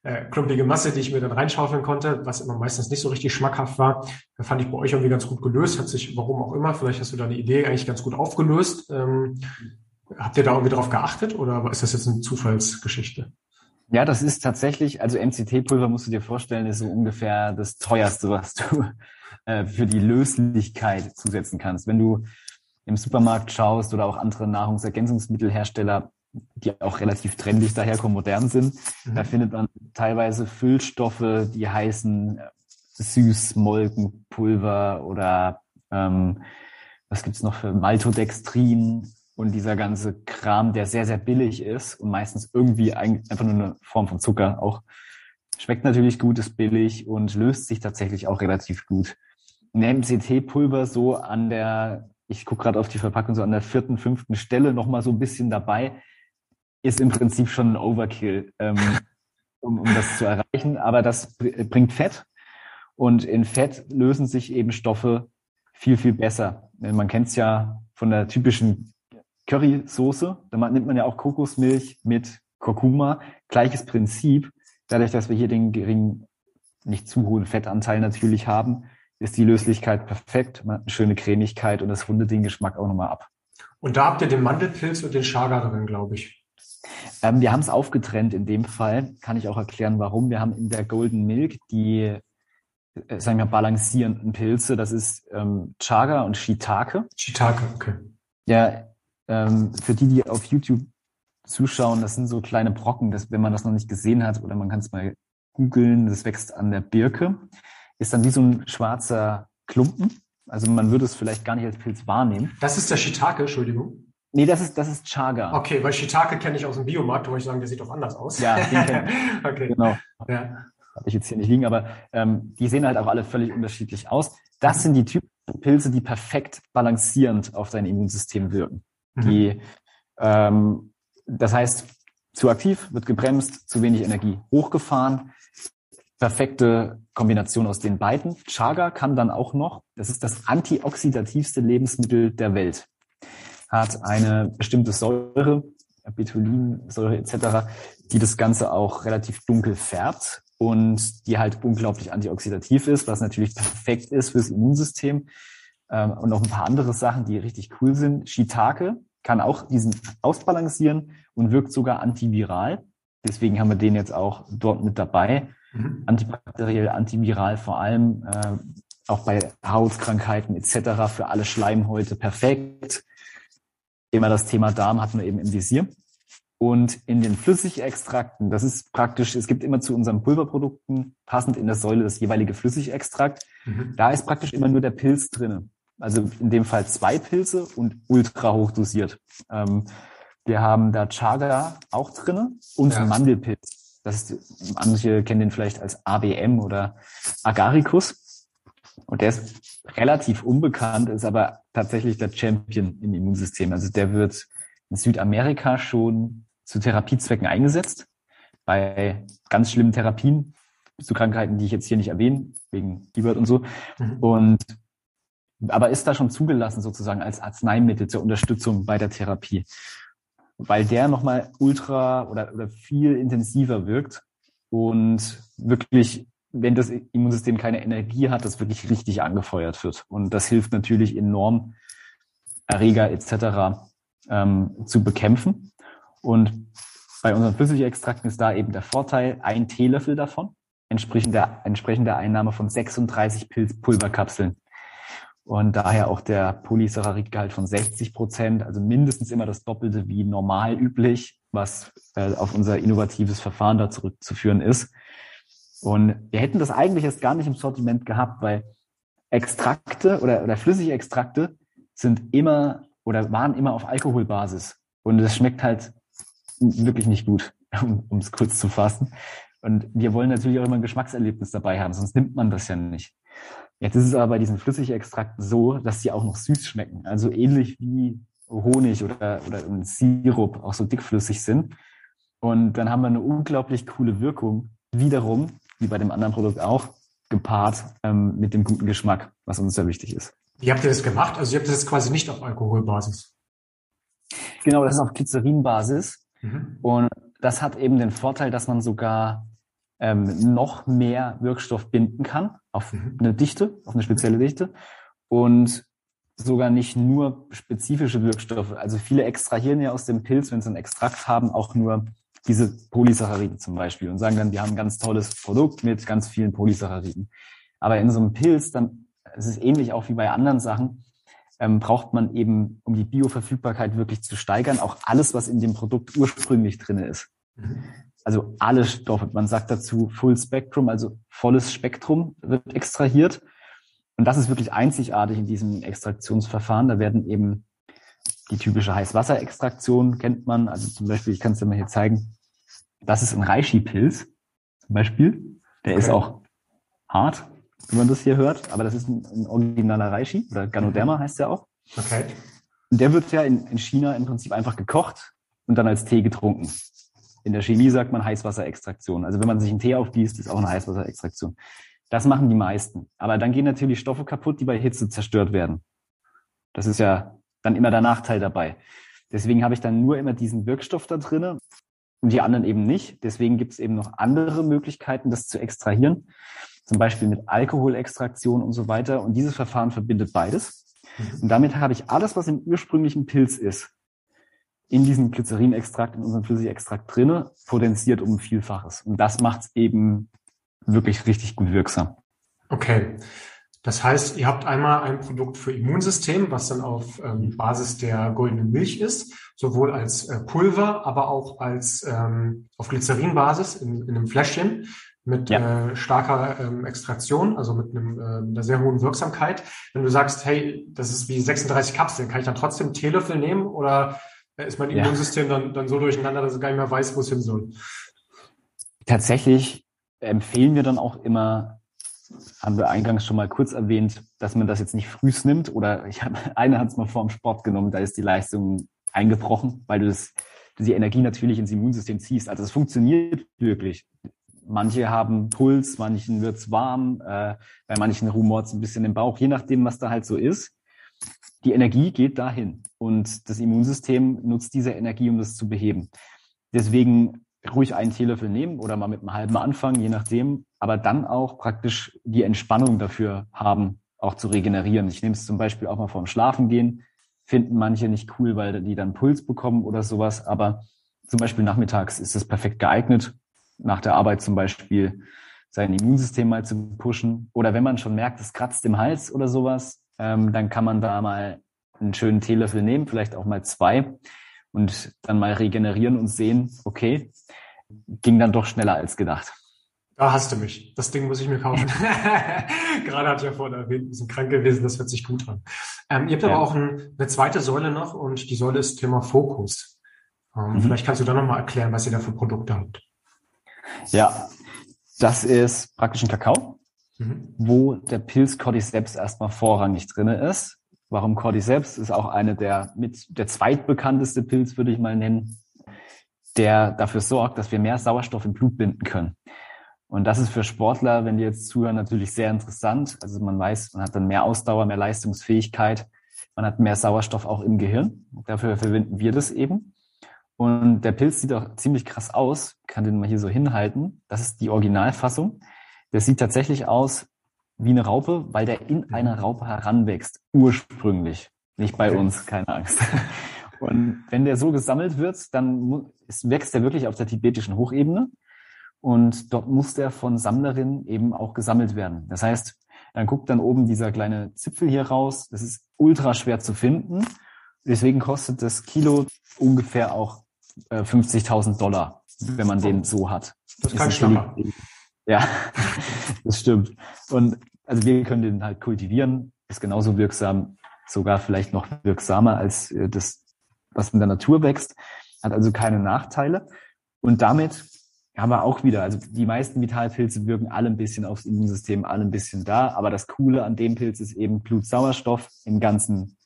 Speaker 1: äh, klumpige Masse, die ich mir dann reinschaufeln konnte, was immer meistens nicht so richtig schmackhaft war. Da fand ich bei euch irgendwie ganz gut gelöst, hat sich, warum auch immer, vielleicht hast du da eine Idee eigentlich ganz gut aufgelöst. Ähm, habt ihr da irgendwie drauf geachtet oder ist das jetzt eine Zufallsgeschichte?
Speaker 2: Ja, das ist tatsächlich, also MCT-Pulver musst du dir vorstellen, ist so ungefähr das teuerste, was du äh, für die Löslichkeit zusetzen kannst. Wenn du im Supermarkt schaust oder auch andere Nahrungsergänzungsmittelhersteller, die auch relativ trendig daherkommen, modern sind, mhm. da findet man teilweise Füllstoffe, die heißen äh, Süßmolkenpulver oder ähm, was gibt's noch für Maltodextrin und dieser ganze Kram, der sehr, sehr billig ist und meistens irgendwie einfach nur eine Form von Zucker auch. Schmeckt natürlich gut, ist billig und löst sich tatsächlich auch relativ gut. Ein MCT-Pulver so an der, ich gucke gerade auf die Verpackung, so an der vierten, fünften Stelle noch mal so ein bisschen dabei, ist im Prinzip schon ein Overkill, ähm, um, um das zu erreichen. Aber das bringt Fett und in Fett lösen sich eben Stoffe viel, viel besser. Man kennt es ja von der typischen Currysoße. Da nimmt man ja auch Kokosmilch mit Kurkuma. Gleiches Prinzip. Dadurch, dass wir hier den geringen, nicht zu hohen Fettanteil natürlich haben, ist die Löslichkeit perfekt. Man hat eine schöne Cremigkeit und das rundet den Geschmack auch nochmal ab.
Speaker 1: Und da habt ihr den Mandelpilz und den Chaga drin, glaube ich.
Speaker 2: Ähm, wir haben es aufgetrennt in dem Fall. Kann ich auch erklären, warum. Wir haben in der Golden Milk die, äh, sagen wir mal, balancierenden Pilze. Das ist ähm, Chaga und Shiitake.
Speaker 1: Shiitake, okay.
Speaker 2: Ja, ähm, für die, die auf YouTube zuschauen, das sind so kleine Brocken, dass, wenn man das noch nicht gesehen hat oder man kann es mal googeln, das wächst an der Birke, ist dann wie so ein schwarzer Klumpen. Also man würde es vielleicht gar nicht als Pilz wahrnehmen.
Speaker 1: Das ist der Shiitake, Entschuldigung.
Speaker 2: Nee, das ist, das ist Chaga.
Speaker 1: Okay, weil Shiitake kenne ich aus dem Biomarkt, wo ich sagen, der sieht doch anders aus.
Speaker 2: Ja, den kenne ich. okay. Genau. Ja. Habe ich jetzt hier nicht liegen, aber ähm, die sehen halt auch alle völlig unterschiedlich aus. Das sind die Typen Pilze, die perfekt balancierend auf dein Immunsystem wirken. Die, mhm. ähm, das heißt, zu aktiv, wird gebremst, zu wenig Energie hochgefahren. Perfekte Kombination aus den beiden. Chaga kann dann auch noch, das ist das antioxidativste Lebensmittel der Welt, hat eine bestimmte Säure, Betulinsäure etc., die das Ganze auch relativ dunkel färbt und die halt unglaublich antioxidativ ist, was natürlich perfekt ist fürs Immunsystem. Ähm, und noch ein paar andere Sachen, die richtig cool sind. Shiitake kann auch diesen ausbalancieren und wirkt sogar antiviral. Deswegen haben wir den jetzt auch dort mit dabei. Mhm. Antibakteriell, antiviral vor allem, äh, auch bei Hautkrankheiten etc. für alle Schleimhäute perfekt. Immer das Thema Darm hatten wir eben im Visier. Und in den Flüssigextrakten, das ist praktisch, es gibt immer zu unseren Pulverprodukten passend in der Säule das jeweilige Flüssigextrakt. Mhm. Da ist praktisch immer nur der Pilz drinne also in dem Fall zwei Pilze und ultra hoch dosiert. Ähm, wir haben da Chaga auch drinne und ja. Mandelpilz. Das ist, manche kennen den vielleicht als ABM oder Agaricus. Und der ist relativ unbekannt, ist aber tatsächlich der Champion im Immunsystem. Also der wird in Südamerika schon zu Therapiezwecken eingesetzt. Bei ganz schlimmen Therapien, zu Krankheiten, die ich jetzt hier nicht erwähne, wegen Giebert und so. Mhm. Und aber ist da schon zugelassen sozusagen als Arzneimittel zur Unterstützung bei der Therapie, weil der nochmal ultra oder, oder viel intensiver wirkt und wirklich, wenn das Immunsystem keine Energie hat, das wirklich richtig angefeuert wird. Und das hilft natürlich enorm, Erreger etc. Ähm, zu bekämpfen. Und bei unseren Flüssigextrakten ist da eben der Vorteil, ein Teelöffel davon entsprechend der, entsprechend der Einnahme von 36 Pilzpulverkapseln und daher auch der Polysaccharidgehalt von 60 Prozent, also mindestens immer das Doppelte wie normal üblich, was äh, auf unser innovatives Verfahren da zurückzuführen ist. Und wir hätten das eigentlich erst gar nicht im Sortiment gehabt, weil Extrakte oder, oder flüssige Extrakte sind immer oder waren immer auf Alkoholbasis. Und das schmeckt halt wirklich nicht gut, um es kurz zu fassen. Und wir wollen natürlich auch immer ein Geschmackserlebnis dabei haben, sonst nimmt man das ja nicht. Jetzt ist es aber bei diesen Flüssigextrakten so, dass sie auch noch süß schmecken. Also ähnlich wie Honig oder, oder ein Sirup auch so dickflüssig sind. Und dann haben wir eine unglaublich coole Wirkung. Wiederum, wie bei dem anderen Produkt auch, gepaart ähm, mit dem guten Geschmack, was uns sehr wichtig ist.
Speaker 1: Wie habt ihr das gemacht? Also ihr habt das quasi nicht auf Alkoholbasis.
Speaker 2: Genau, das ist auf Glycerinbasis. Mhm. Und das hat eben den Vorteil, dass man sogar ähm, noch mehr Wirkstoff binden kann auf mhm. eine Dichte, auf eine spezielle Dichte und sogar nicht nur spezifische Wirkstoffe. Also viele extrahieren ja aus dem Pilz, wenn sie einen Extrakt haben, auch nur diese Polysaccharide zum Beispiel und sagen dann, wir haben ein ganz tolles Produkt mit ganz vielen Polysacchariden. Aber in so einem Pilz, dann es ist ähnlich auch wie bei anderen Sachen, ähm, braucht man eben, um die Bioverfügbarkeit wirklich zu steigern, auch alles, was in dem Produkt ursprünglich drinne ist. Mhm. Also alle Stoffe. Man sagt dazu Full Spectrum, also volles Spektrum wird extrahiert. Und das ist wirklich einzigartig in diesem Extraktionsverfahren. Da werden eben die typische Heißwasserextraktion kennt man. Also zum Beispiel, ich kann es dir mal hier zeigen. Das ist ein Reishi-Pilz zum Beispiel. Der okay. ist auch hart, wenn man das hier hört. Aber das ist ein, ein originaler Reishi oder Ganoderma mhm. heißt der auch. Okay. Und der wird ja in, in China im Prinzip einfach gekocht und dann als Tee getrunken. In der Chemie sagt man Heißwasserextraktion. Also wenn man sich einen Tee aufgießt, ist auch eine Heißwasserextraktion. Das machen die meisten. Aber dann gehen natürlich Stoffe kaputt, die bei Hitze zerstört werden. Das ist ja dann immer der Nachteil dabei. Deswegen habe ich dann nur immer diesen Wirkstoff da drinnen und die anderen eben nicht. Deswegen gibt es eben noch andere Möglichkeiten, das zu extrahieren, zum Beispiel mit Alkoholextraktion und so weiter. Und dieses Verfahren verbindet beides. Mhm. Und damit habe ich alles, was im ursprünglichen Pilz ist, in diesem Glycerinextrakt, in unserem Flüssigextrakt drinne, potenziert um ein Vielfaches. Und das macht es eben wirklich richtig gut wirksam.
Speaker 1: Okay. Das heißt, ihr habt einmal ein Produkt für Immunsystem, was dann auf ähm, Basis der goldenen Milch ist, sowohl als äh, Pulver, aber auch als ähm, auf Glycerinbasis in, in einem Fläschchen mit ja. äh, starker ähm, Extraktion, also mit einem, äh, einer sehr hohen Wirksamkeit. Wenn du sagst, hey, das ist wie 36 Kapseln, kann ich dann trotzdem Teelöffel nehmen oder äh, ist mein Immunsystem ja. dann, dann so durcheinander, dass es gar nicht mehr weiß, wo es hin soll?
Speaker 2: Tatsächlich empfehlen wir dann auch immer, haben wir eingangs schon mal kurz erwähnt, dass man das jetzt nicht frühs nimmt oder ich habe, eine hat es mal vor dem Sport genommen, da ist die Leistung eingebrochen, weil du das, die Energie natürlich ins Immunsystem ziehst. Also es funktioniert wirklich. Manche haben Puls, manchen wird's warm, äh, bei manchen rumort's ein bisschen im Bauch, je nachdem, was da halt so ist. Die Energie geht dahin und das Immunsystem nutzt diese Energie, um das zu beheben. Deswegen ruhig einen Teelöffel nehmen oder mal mit einem halben anfangen, je nachdem, aber dann auch praktisch die Entspannung dafür haben, auch zu regenerieren. Ich nehme es zum Beispiel auch mal vorm Schlafen gehen, finden manche nicht cool, weil die dann Puls bekommen oder sowas, aber zum Beispiel nachmittags ist es perfekt geeignet, nach der Arbeit zum Beispiel sein Immunsystem mal zu pushen. Oder wenn man schon merkt, es kratzt im Hals oder sowas, ähm, dann kann man da mal einen schönen Teelöffel nehmen, vielleicht auch mal zwei und dann mal regenerieren und sehen, okay, ging dann doch schneller als gedacht.
Speaker 1: Da hast du mich. Das Ding muss ich mir kaufen. Gerade hatte ich ja vorhin erwähnt, wir sind krank gewesen, das hört sich gut an. Ähm, ihr habt ja. aber auch ein, eine zweite Säule noch und die Säule ist Thema Fokus. Ähm, mhm. Vielleicht kannst du da nochmal erklären, was ihr da für Produkte habt.
Speaker 2: Ja, das ist praktisch ein Kakao, mhm. wo der Pilz Cordyceps erstmal vorrangig drinne ist. Warum Cordyceps? Ist auch eine der mit der zweitbekannteste Pilz, würde ich mal nennen, der dafür sorgt, dass wir mehr Sauerstoff im Blut binden können. Und das ist für Sportler, wenn die jetzt zuhören, natürlich sehr interessant. Also man weiß, man hat dann mehr Ausdauer, mehr Leistungsfähigkeit, man hat mehr Sauerstoff auch im Gehirn. Dafür verwenden wir das eben. Und der Pilz sieht auch ziemlich krass aus. Ich kann den mal hier so hinhalten. Das ist die Originalfassung. Der sieht tatsächlich aus wie eine Raupe, weil der in eine Raupe heranwächst. Ursprünglich. Nicht bei uns, keine Angst. Und wenn der so gesammelt wird, dann wächst er wirklich auf der tibetischen Hochebene. Und dort muss der von Sammlerinnen eben auch gesammelt werden. Das heißt, dann guckt dann oben dieser kleine Zipfel hier raus. Das ist ultra schwer zu finden. Deswegen kostet das Kilo ungefähr auch äh, 50.000 Dollar, wenn man den so hat.
Speaker 1: Das ist kein Schnapper.
Speaker 2: Ja, das stimmt. Und also wir können den halt kultivieren, ist genauso wirksam, sogar vielleicht noch wirksamer als äh, das was in der Natur wächst, hat also keine Nachteile. Und damit haben wir auch wieder, also die meisten Vitalpilze wirken alle ein bisschen aufs Immunsystem, alle ein bisschen da. Aber das Coole an dem Pilz ist eben Blutsauerstoff im ganzen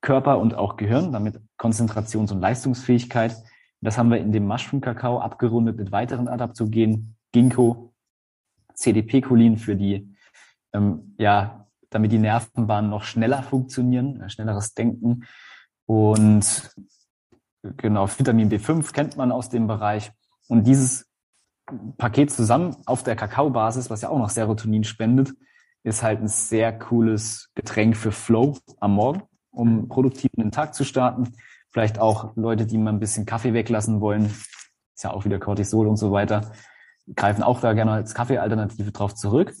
Speaker 2: Körper und auch Gehirn, damit Konzentrations- und Leistungsfähigkeit. Das haben wir in dem Mushroom-Kakao abgerundet mit weiteren Adaptogenen, Ginkgo, CDP-Cholin für die, ähm, ja, damit die Nervenbahnen noch schneller funktionieren, schnelleres Denken und Genau, Vitamin B5 kennt man aus dem Bereich. Und dieses Paket zusammen auf der Kakaobasis, was ja auch noch Serotonin spendet, ist halt ein sehr cooles Getränk für Flow am Morgen, um produktiv in den Tag zu starten. Vielleicht auch Leute, die mal ein bisschen Kaffee weglassen wollen, ist ja auch wieder Cortisol und so weiter, greifen auch da gerne als Kaffeealternative drauf zurück.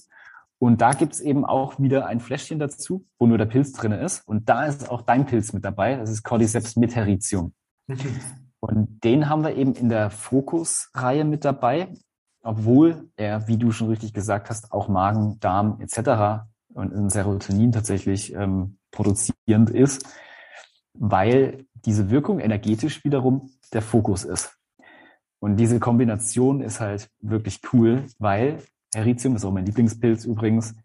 Speaker 2: Und da gibt's eben auch wieder ein Fläschchen dazu, wo nur der Pilz drinne ist. Und da ist auch dein Pilz mit dabei. Das ist Cordyceps mit Heritium. Mhm. Und den haben wir eben in der Fokus-Reihe mit dabei, obwohl er, wie du schon richtig gesagt hast, auch Magen, Darm etc. und ein Serotonin tatsächlich ähm, produzierend ist, weil diese Wirkung energetisch wiederum der Fokus ist. Und diese Kombination ist halt wirklich cool, weil Heritium, ist auch mein Lieblingspilz übrigens,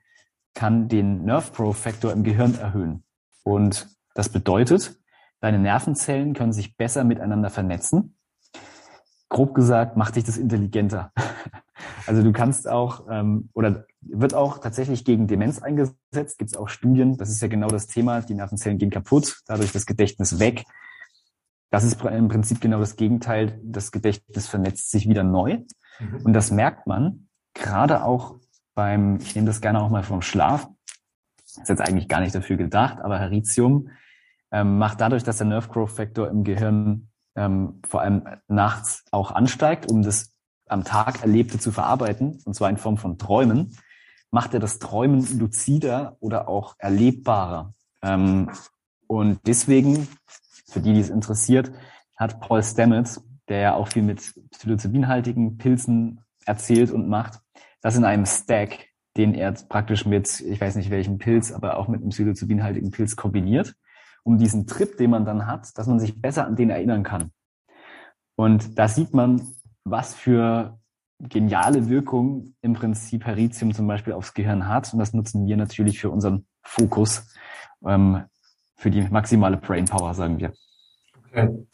Speaker 2: kann den Nerve Growth Factor im Gehirn erhöhen. Und das bedeutet, deine Nervenzellen können sich besser miteinander vernetzen. Grob gesagt, macht dich das intelligenter. Also du kannst auch, ähm, oder wird auch tatsächlich gegen Demenz eingesetzt, gibt es auch Studien, das ist ja genau das Thema, die Nervenzellen gehen kaputt, dadurch das Gedächtnis weg. Das ist im Prinzip genau das Gegenteil, das Gedächtnis vernetzt sich wieder neu. Mhm. Und das merkt man, gerade auch beim, ich nehme das gerne auch mal vom Schlaf, ist jetzt eigentlich gar nicht dafür gedacht, aber Heritium ähm, macht dadurch, dass der Nerve Growth Factor im Gehirn ähm, vor allem nachts auch ansteigt, um das am Tag Erlebte zu verarbeiten, und zwar in Form von Träumen, macht er das Träumen luzider oder auch erlebbarer. Ähm, und deswegen, für die, die es interessiert, hat Paul Stamets, der ja auch viel mit psilocybinhaltigen Pilzen erzählt und macht, das in einem Stack, den er praktisch mit, ich weiß nicht welchem Pilz, aber auch mit einem psilocybinhaltigen Pilz kombiniert, um diesen Trip, den man dann hat, dass man sich besser an den erinnern kann. Und da sieht man, was für geniale Wirkung im Prinzip Heritium zum Beispiel aufs Gehirn hat. Und das nutzen wir natürlich für unseren Fokus, ähm, für die maximale Brain Power, sagen wir.
Speaker 1: Okay.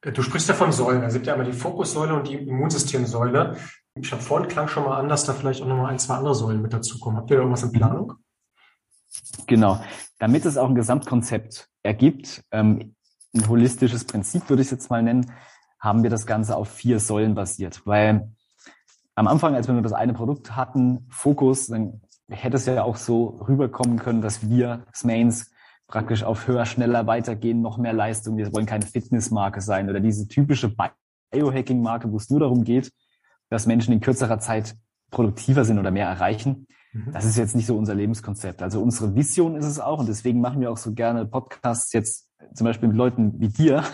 Speaker 1: Du sprichst ja von Säulen. Es gibt ja einmal die Fokussäule und die Immunsystemsäule. Ich habe vorhin klang schon mal an, dass da vielleicht auch noch mal ein, zwei andere Säulen mit dazukommen. Habt ihr da irgendwas in Planung?
Speaker 2: Genau. Damit es auch ein Gesamtkonzept ergibt, ähm, ein holistisches Prinzip würde ich es jetzt mal nennen, haben wir das Ganze auf vier Säulen basiert. Weil am Anfang, als wir nur das eine Produkt hatten, Fokus, dann hätte es ja auch so rüberkommen können, dass wir Smains praktisch auf höher, schneller weitergehen, noch mehr Leistung. Wir wollen keine Fitnessmarke sein oder diese typische Biohacking-Marke, wo es nur darum geht, dass Menschen in kürzerer Zeit produktiver sind oder mehr erreichen. Mhm. Das ist jetzt nicht so unser Lebenskonzept. Also unsere Vision ist es auch und deswegen machen wir auch so gerne Podcasts jetzt zum Beispiel mit Leuten wie dir.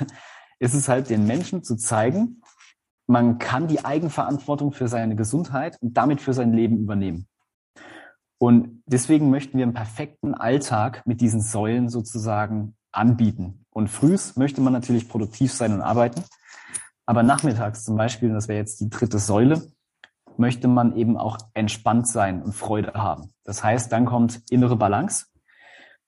Speaker 2: Ist es halt den Menschen zu zeigen, man kann die Eigenverantwortung für seine Gesundheit und damit für sein Leben übernehmen. Und deswegen möchten wir einen perfekten Alltag mit diesen Säulen sozusagen anbieten. Und frühs möchte man natürlich produktiv sein und arbeiten. Aber nachmittags zum Beispiel, und das wäre jetzt die dritte Säule, möchte man eben auch entspannt sein und Freude haben. Das heißt, dann kommt innere Balance.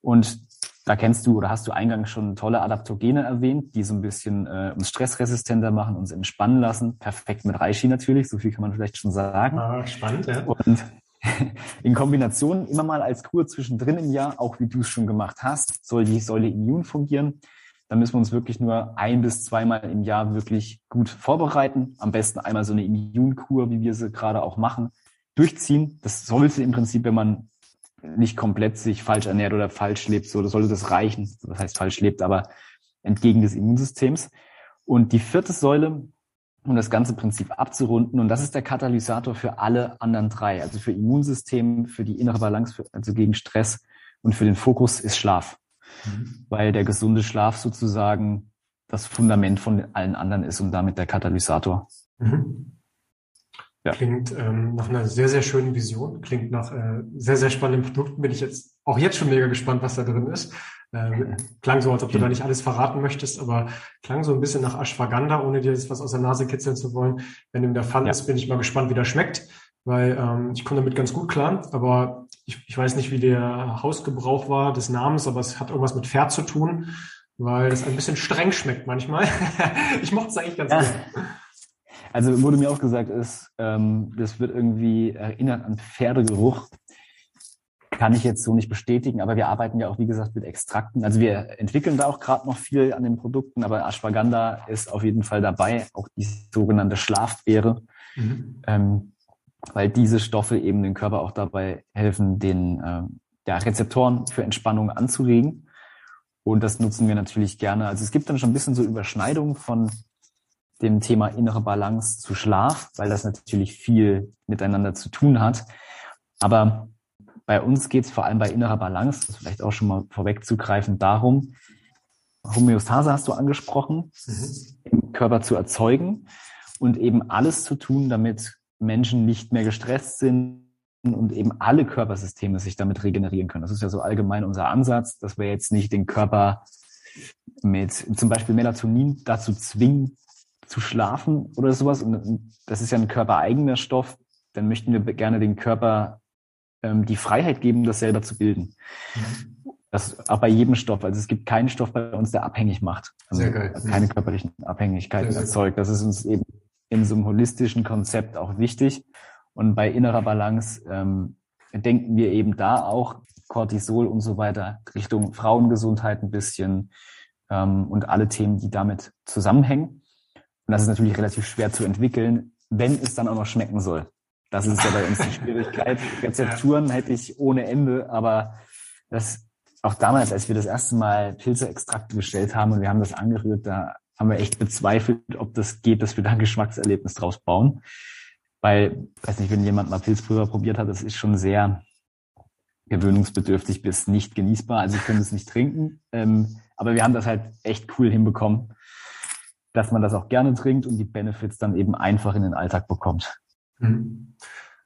Speaker 2: Und da kennst du oder hast du eingangs schon tolle Adaptogene erwähnt, die so ein bisschen äh, uns stressresistenter machen, uns entspannen lassen. Perfekt mit Reishi natürlich, so viel kann man vielleicht schon sagen.
Speaker 1: Ah, spannend, ja.
Speaker 2: Und in Kombination immer mal als Kur zwischendrin im Jahr, auch wie du es schon gemacht hast, soll die Säule Immun fungieren. Da müssen wir uns wirklich nur ein bis zweimal im Jahr wirklich gut vorbereiten. Am besten einmal so eine Immunkur, wie wir sie gerade auch machen, durchziehen. Das sollte im Prinzip, wenn man nicht komplett sich falsch ernährt oder falsch lebt, so, das sollte das reichen. Das heißt falsch lebt, aber entgegen des Immunsystems. Und die vierte Säule, um das ganze Prinzip abzurunden, und das ist der Katalysator für alle anderen drei, also für Immunsystem, für die innere Balance, für, also gegen Stress und für den Fokus ist Schlaf mhm. weil der gesunde Schlaf sozusagen das Fundament von allen anderen ist und damit der Katalysator. Mhm.
Speaker 1: Ja. Klingt ähm, nach einer sehr, sehr schönen Vision, klingt nach äh, sehr, sehr spannenden Produkten. Bin ich jetzt auch jetzt schon mega gespannt, was da drin ist. Ähm, klang so, als ob du da nicht alles verraten möchtest, aber klang so ein bisschen nach Ashwagandha, ohne dir jetzt was aus der Nase kitzeln zu wollen. Wenn dem der Fall ja. ist, bin ich mal gespannt, wie das schmeckt, weil ähm, ich komme damit ganz gut klar, aber ich, ich weiß nicht, wie der Hausgebrauch war des Namens, aber es hat irgendwas mit Pferd zu tun, weil es ein bisschen streng schmeckt manchmal. ich mochte es eigentlich ganz ja. gerne.
Speaker 2: Also wurde mir auch gesagt, ist, ähm, das wird irgendwie erinnert an Pferdegeruch. Kann ich jetzt so nicht bestätigen, aber wir arbeiten ja auch, wie gesagt, mit Extrakten. Also wir entwickeln da auch gerade noch viel an den Produkten, aber Ashwagandha ist auf jeden Fall dabei, auch die sogenannte Schlafbeere. Mhm. Ähm, weil diese Stoffe eben den Körper auch dabei helfen, den äh, ja, Rezeptoren für Entspannung anzuregen. Und das nutzen wir natürlich gerne. Also es gibt dann schon ein bisschen so Überschneidungen von dem Thema innere Balance zu Schlaf, weil das natürlich viel miteinander zu tun hat. Aber bei uns geht es vor allem bei innerer Balance, das vielleicht auch schon mal vorwegzugreifen, darum, Homöostase hast du angesprochen, mhm. im Körper zu erzeugen und eben alles zu tun, damit Menschen nicht mehr gestresst sind und eben alle Körpersysteme sich damit regenerieren können. Das ist ja so allgemein unser Ansatz, dass wir jetzt nicht den Körper mit zum Beispiel Melatonin dazu zwingen, zu schlafen oder sowas. Und das ist ja ein körpereigener Stoff. Dann möchten wir gerne den Körper ähm, die Freiheit geben, das selber zu bilden. Mhm. Das auch bei jedem Stoff. Also es gibt keinen Stoff bei uns, der abhängig macht. Also sehr geil. Keine körperlichen Abhängigkeiten erzeugt. Das ist uns eben in so einem holistischen Konzept auch wichtig. Und bei innerer Balance ähm, denken wir eben da auch Cortisol und so weiter Richtung Frauengesundheit ein bisschen ähm, und alle Themen, die damit zusammenhängen. Und das ist natürlich relativ schwer zu entwickeln, wenn es dann auch noch schmecken soll. Das ist ja bei uns die Schwierigkeit. Rezepturen hätte ich ohne Ende, aber das auch damals, als wir das erste Mal Pilzeextrakte gestellt haben und wir haben das angerührt, da haben wir echt bezweifelt, ob das geht, dass wir da ein Geschmackserlebnis draus bauen. Weil, weiß nicht, wenn jemand mal Pilzpulver probiert hat, das ist schon sehr gewöhnungsbedürftig bis nicht genießbar. Also ich könnte es nicht trinken. Ähm, aber wir haben das halt echt cool hinbekommen, dass man das auch gerne trinkt und die Benefits dann eben einfach in den Alltag bekommt.
Speaker 1: Mhm.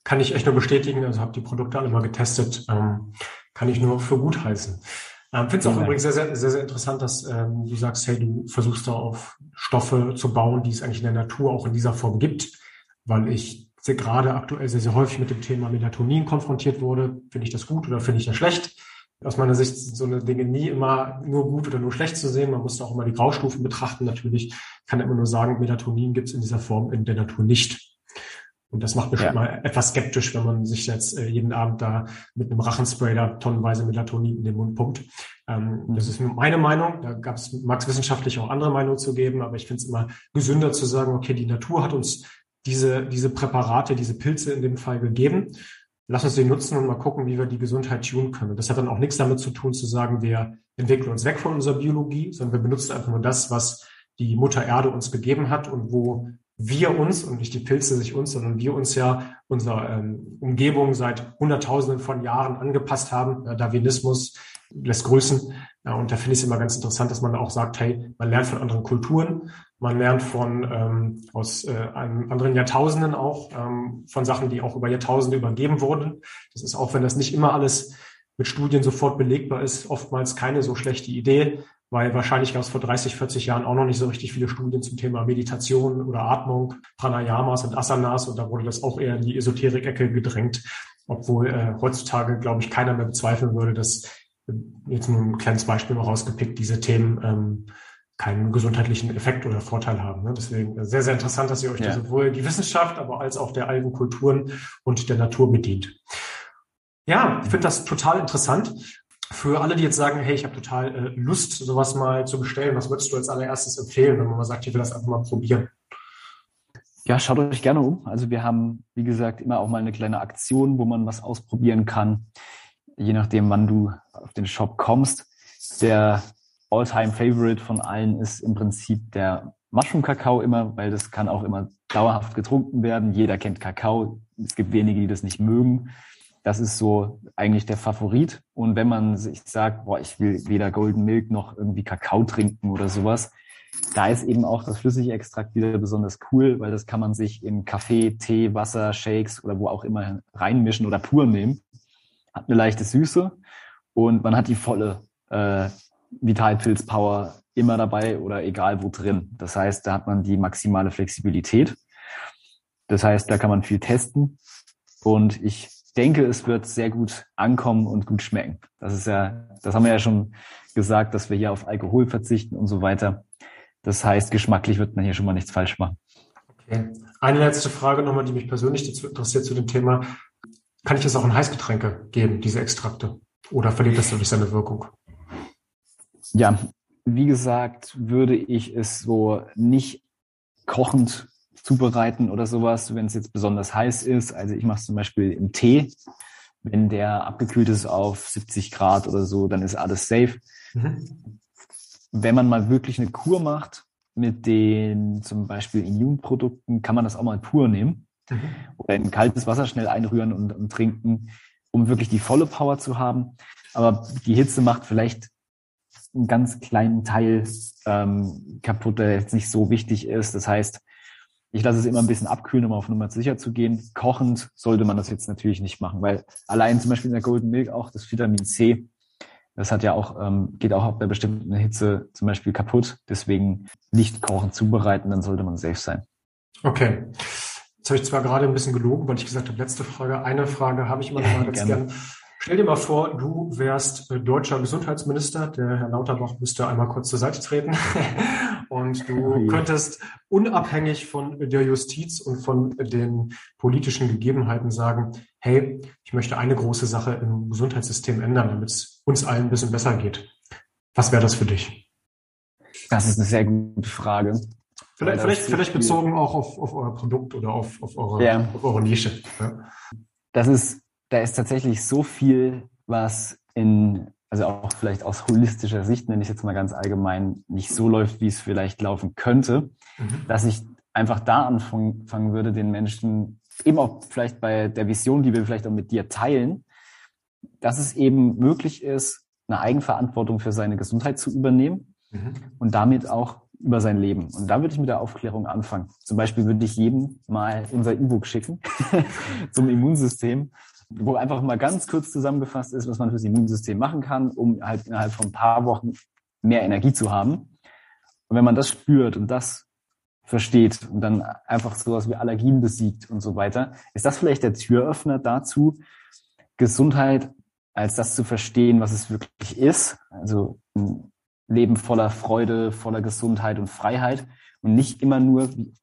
Speaker 1: Kann ich echt nur bestätigen. Also habe die Produkte alle mal getestet. Ähm, kann ich nur für gut heißen. Ähm, Finde es auch ja. übrigens sehr, sehr, sehr, sehr interessant, dass ähm, du sagst, hey, du versuchst da auf Stoffe zu bauen, die es eigentlich in der Natur auch in dieser Form gibt, weil ich sehr, gerade aktuell sehr, sehr häufig mit dem Thema Melatonin konfrontiert wurde. Finde ich das gut oder finde ich das schlecht? Aus meiner Sicht sind so eine Dinge nie immer nur gut oder nur schlecht zu sehen. Man muss da auch immer die Graustufen betrachten. Natürlich Ich kann immer nur sagen, Melatonin gibt es in dieser Form in der Natur nicht. Und das macht mich ja. mal etwas skeptisch, wenn man sich jetzt äh, jeden Abend da mit einem Rachenspray da tonnenweise Melatonin in den Mund pumpt. Ähm, das ist meine Meinung. Da mag es wissenschaftlich auch andere Meinungen zu geben, aber ich finde es immer gesünder zu sagen, okay, die Natur hat uns diese, diese Präparate, diese Pilze in dem Fall gegeben. Lass uns die nutzen und mal gucken, wie wir die Gesundheit tun können. Und das hat dann auch nichts damit zu tun, zu sagen, wir entwickeln uns weg von unserer Biologie, sondern wir benutzen einfach nur das, was die Mutter Erde uns gegeben hat und wo wir uns und nicht die Pilze sich uns, sondern wir uns ja unserer ähm, Umgebung seit Hunderttausenden von Jahren angepasst haben. Äh, Darwinismus lässt grüßen. Ja, und da finde ich es immer ganz interessant, dass man auch sagt, hey, man lernt von anderen Kulturen, man lernt von ähm, aus äh, anderen Jahrtausenden auch, ähm, von Sachen, die auch über Jahrtausende übergeben wurden. Das ist auch, wenn das nicht immer alles mit Studien sofort belegbar ist, oftmals keine so schlechte Idee, weil wahrscheinlich gab es vor 30, 40 Jahren auch noch nicht so richtig viele Studien zum Thema Meditation oder Atmung, Pranayamas und Asanas und da wurde das auch eher in die Esoterik-Ecke gedrängt, obwohl äh, heutzutage, glaube ich, keiner mehr bezweifeln würde, dass äh, jetzt nur ein kleines Beispiel noch rausgepickt, diese Themen ähm, keinen gesundheitlichen Effekt oder Vorteil haben. Ne? Deswegen äh, sehr, sehr interessant, dass ihr euch ja. sowohl die Wissenschaft, aber als auch der alten Kulturen und der Natur bedient. Ja, ich finde das total interessant für alle, die jetzt sagen, hey, ich habe total äh, Lust, sowas mal zu bestellen, was würdest du als allererstes empfehlen, wenn man mal sagt, ich will das einfach mal probieren?
Speaker 2: Ja, schaut euch gerne um. Also wir haben, wie gesagt, immer auch mal eine kleine Aktion, wo man was ausprobieren kann, je nachdem, wann du auf den Shop kommst. Der All-Time-Favorite von allen ist im Prinzip der Mushroom-Kakao immer, weil das kann auch immer dauerhaft getrunken werden. Jeder kennt Kakao. Es gibt wenige, die das nicht mögen. Das ist so eigentlich der Favorit. Und wenn man sich sagt, boah, ich will weder Golden Milk noch irgendwie Kakao trinken oder sowas, da ist eben auch das flüssige Extrakt wieder besonders cool, weil das kann man sich in Kaffee, Tee, Wasser, Shakes oder wo auch immer reinmischen oder pur nehmen. Hat eine leichte Süße und man hat die volle äh, Vitalpilz-Power immer dabei oder egal wo drin. Das heißt, da hat man die maximale Flexibilität. Das heißt, da kann man viel testen. Und ich denke, es wird sehr gut ankommen und gut schmecken. Das ist ja, das haben wir ja schon gesagt, dass wir hier auf Alkohol verzichten und so weiter. Das heißt, geschmacklich wird man hier schon mal nichts falsch machen.
Speaker 1: Okay. Eine letzte Frage nochmal, die mich persönlich dazu interessiert zu dem Thema. Kann ich das auch in Heißgetränke geben, diese Extrakte? Oder verliert das durch seine Wirkung?
Speaker 2: Ja, wie gesagt, würde ich es so nicht kochend zubereiten oder sowas, wenn es jetzt besonders heiß ist. Also ich mache es zum Beispiel im Tee. Wenn der abgekühlt ist auf 70 Grad oder so, dann ist alles safe. Mhm. Wenn man mal wirklich eine Kur macht, mit den zum Beispiel Immunprodukten kann man das auch mal pur nehmen mhm. oder in kaltes Wasser schnell einrühren und, und trinken, um wirklich die volle Power zu haben. Aber die Hitze macht vielleicht einen ganz kleinen Teil ähm, kaputt, der jetzt nicht so wichtig ist. Das heißt, ich lasse es immer ein bisschen abkühlen, um auf Nummer sicher zu gehen. Kochend sollte man das jetzt natürlich nicht machen, weil allein zum Beispiel in der Golden Milk auch das Vitamin C, das hat ja auch, ähm, geht auch ab einer bestimmten Hitze zum Beispiel kaputt. Deswegen nicht kochen zubereiten, dann sollte man safe sein.
Speaker 1: Okay. Jetzt habe ich zwar gerade ein bisschen gelogen, weil ich gesagt habe, letzte Frage. Eine Frage habe ich immer noch mal ganz gerne. gern. Stell dir mal vor, du wärst äh, deutscher Gesundheitsminister. Der Herr Lauterbach müsste einmal kurz zur Seite treten. und du oh könntest unabhängig von der Justiz und von den politischen Gegebenheiten sagen, hey, ich möchte eine große Sache im Gesundheitssystem ändern, damit es uns allen ein bisschen besser geht. Was wäre das für dich?
Speaker 2: Das ist eine sehr gute Frage.
Speaker 1: Vielleicht, vielleicht, vielleicht bezogen auch auf, auf euer Produkt oder auf, auf, eure, ja. auf eure Nische. Ja.
Speaker 2: Das ist da ist tatsächlich so viel, was in, also auch vielleicht aus holistischer Sicht, nenne ich jetzt mal ganz allgemein, nicht so läuft, wie es vielleicht laufen könnte, mhm. dass ich einfach da anfangen würde, den Menschen eben auch vielleicht bei der Vision, die wir vielleicht auch mit dir teilen, dass es eben möglich ist, eine Eigenverantwortung für seine Gesundheit zu übernehmen mhm. und damit auch über sein Leben. Und da würde ich mit der Aufklärung anfangen. Zum Beispiel würde ich jedem mal unser E-Book schicken zum Immunsystem wo einfach mal ganz kurz zusammengefasst ist, was man fürs Immunsystem machen kann, um halt innerhalb von ein paar Wochen mehr Energie zu haben. Und wenn man das spürt und das versteht und dann einfach sowas wie Allergien besiegt und so weiter, ist das vielleicht der Türöffner dazu, Gesundheit als das zu verstehen, was es wirklich ist. Also ein Leben voller Freude, voller Gesundheit und Freiheit und nicht immer nur, wie,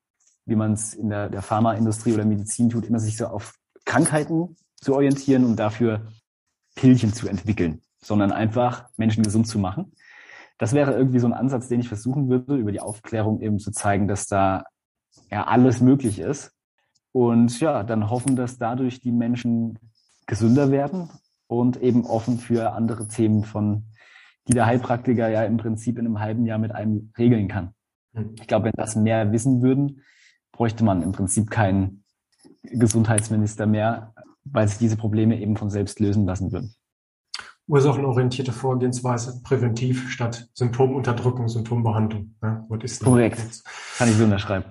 Speaker 2: wie man es in der, der Pharmaindustrie oder Medizin tut, immer sich so auf Krankheiten zu orientieren und dafür Pillchen zu entwickeln, sondern einfach Menschen gesund zu machen. Das wäre irgendwie so ein Ansatz, den ich versuchen würde, über die Aufklärung eben zu zeigen, dass da ja alles möglich ist. Und ja, dann hoffen, dass dadurch die Menschen gesünder werden und eben offen für andere Themen von, die der Heilpraktiker ja im Prinzip in einem halben Jahr mit einem regeln kann. Hm. Ich glaube, wenn das mehr wissen würden, bräuchte man im Prinzip keinen Gesundheitsminister mehr, weil sich diese Probleme eben von selbst lösen lassen würden.
Speaker 1: Ursachenorientierte Vorgehensweise, präventiv statt Symptomunterdrückung, Symptombehandlung.
Speaker 2: Ja, Korrekt. Kann ich so unterschreiben.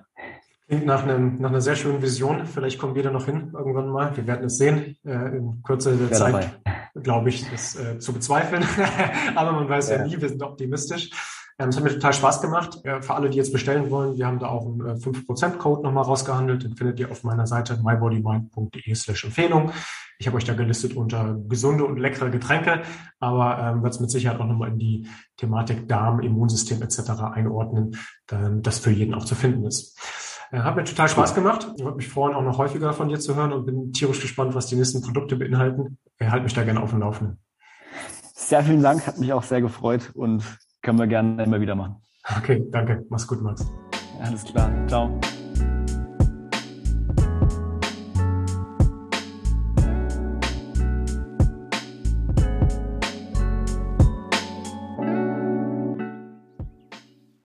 Speaker 1: Klingt nach, einem, nach einer sehr schönen Vision. Vielleicht kommen wir da noch hin irgendwann mal. Wir werden es sehen. Äh, in Kürze der Zeit, glaube ich, das äh, zu bezweifeln. Aber man weiß ja. ja nie, wir sind optimistisch. Ähm, es hat mir total Spaß gemacht. Äh, für alle, die jetzt bestellen wollen, wir haben da auch einen äh, 5%-Code nochmal rausgehandelt. Den findet ihr auf meiner Seite mybodymind.de slash Empfehlung. Ich habe euch da gelistet unter gesunde und leckere Getränke, aber ähm, wird es mit Sicherheit auch nochmal in die Thematik Darm, Immunsystem etc. einordnen, damit das für jeden auch zu finden ist. Äh, hat mir total Spaß gemacht. Ich würde mich freuen, auch noch häufiger von dir zu hören und bin tierisch gespannt, was die nächsten Produkte beinhalten. Ich halte mich da gerne auf dem Laufenden.
Speaker 2: Sehr vielen Dank, hat mich auch sehr gefreut und können wir gerne immer wieder machen.
Speaker 1: Okay, danke. Mach's gut, Max.
Speaker 2: Alles klar. Ciao.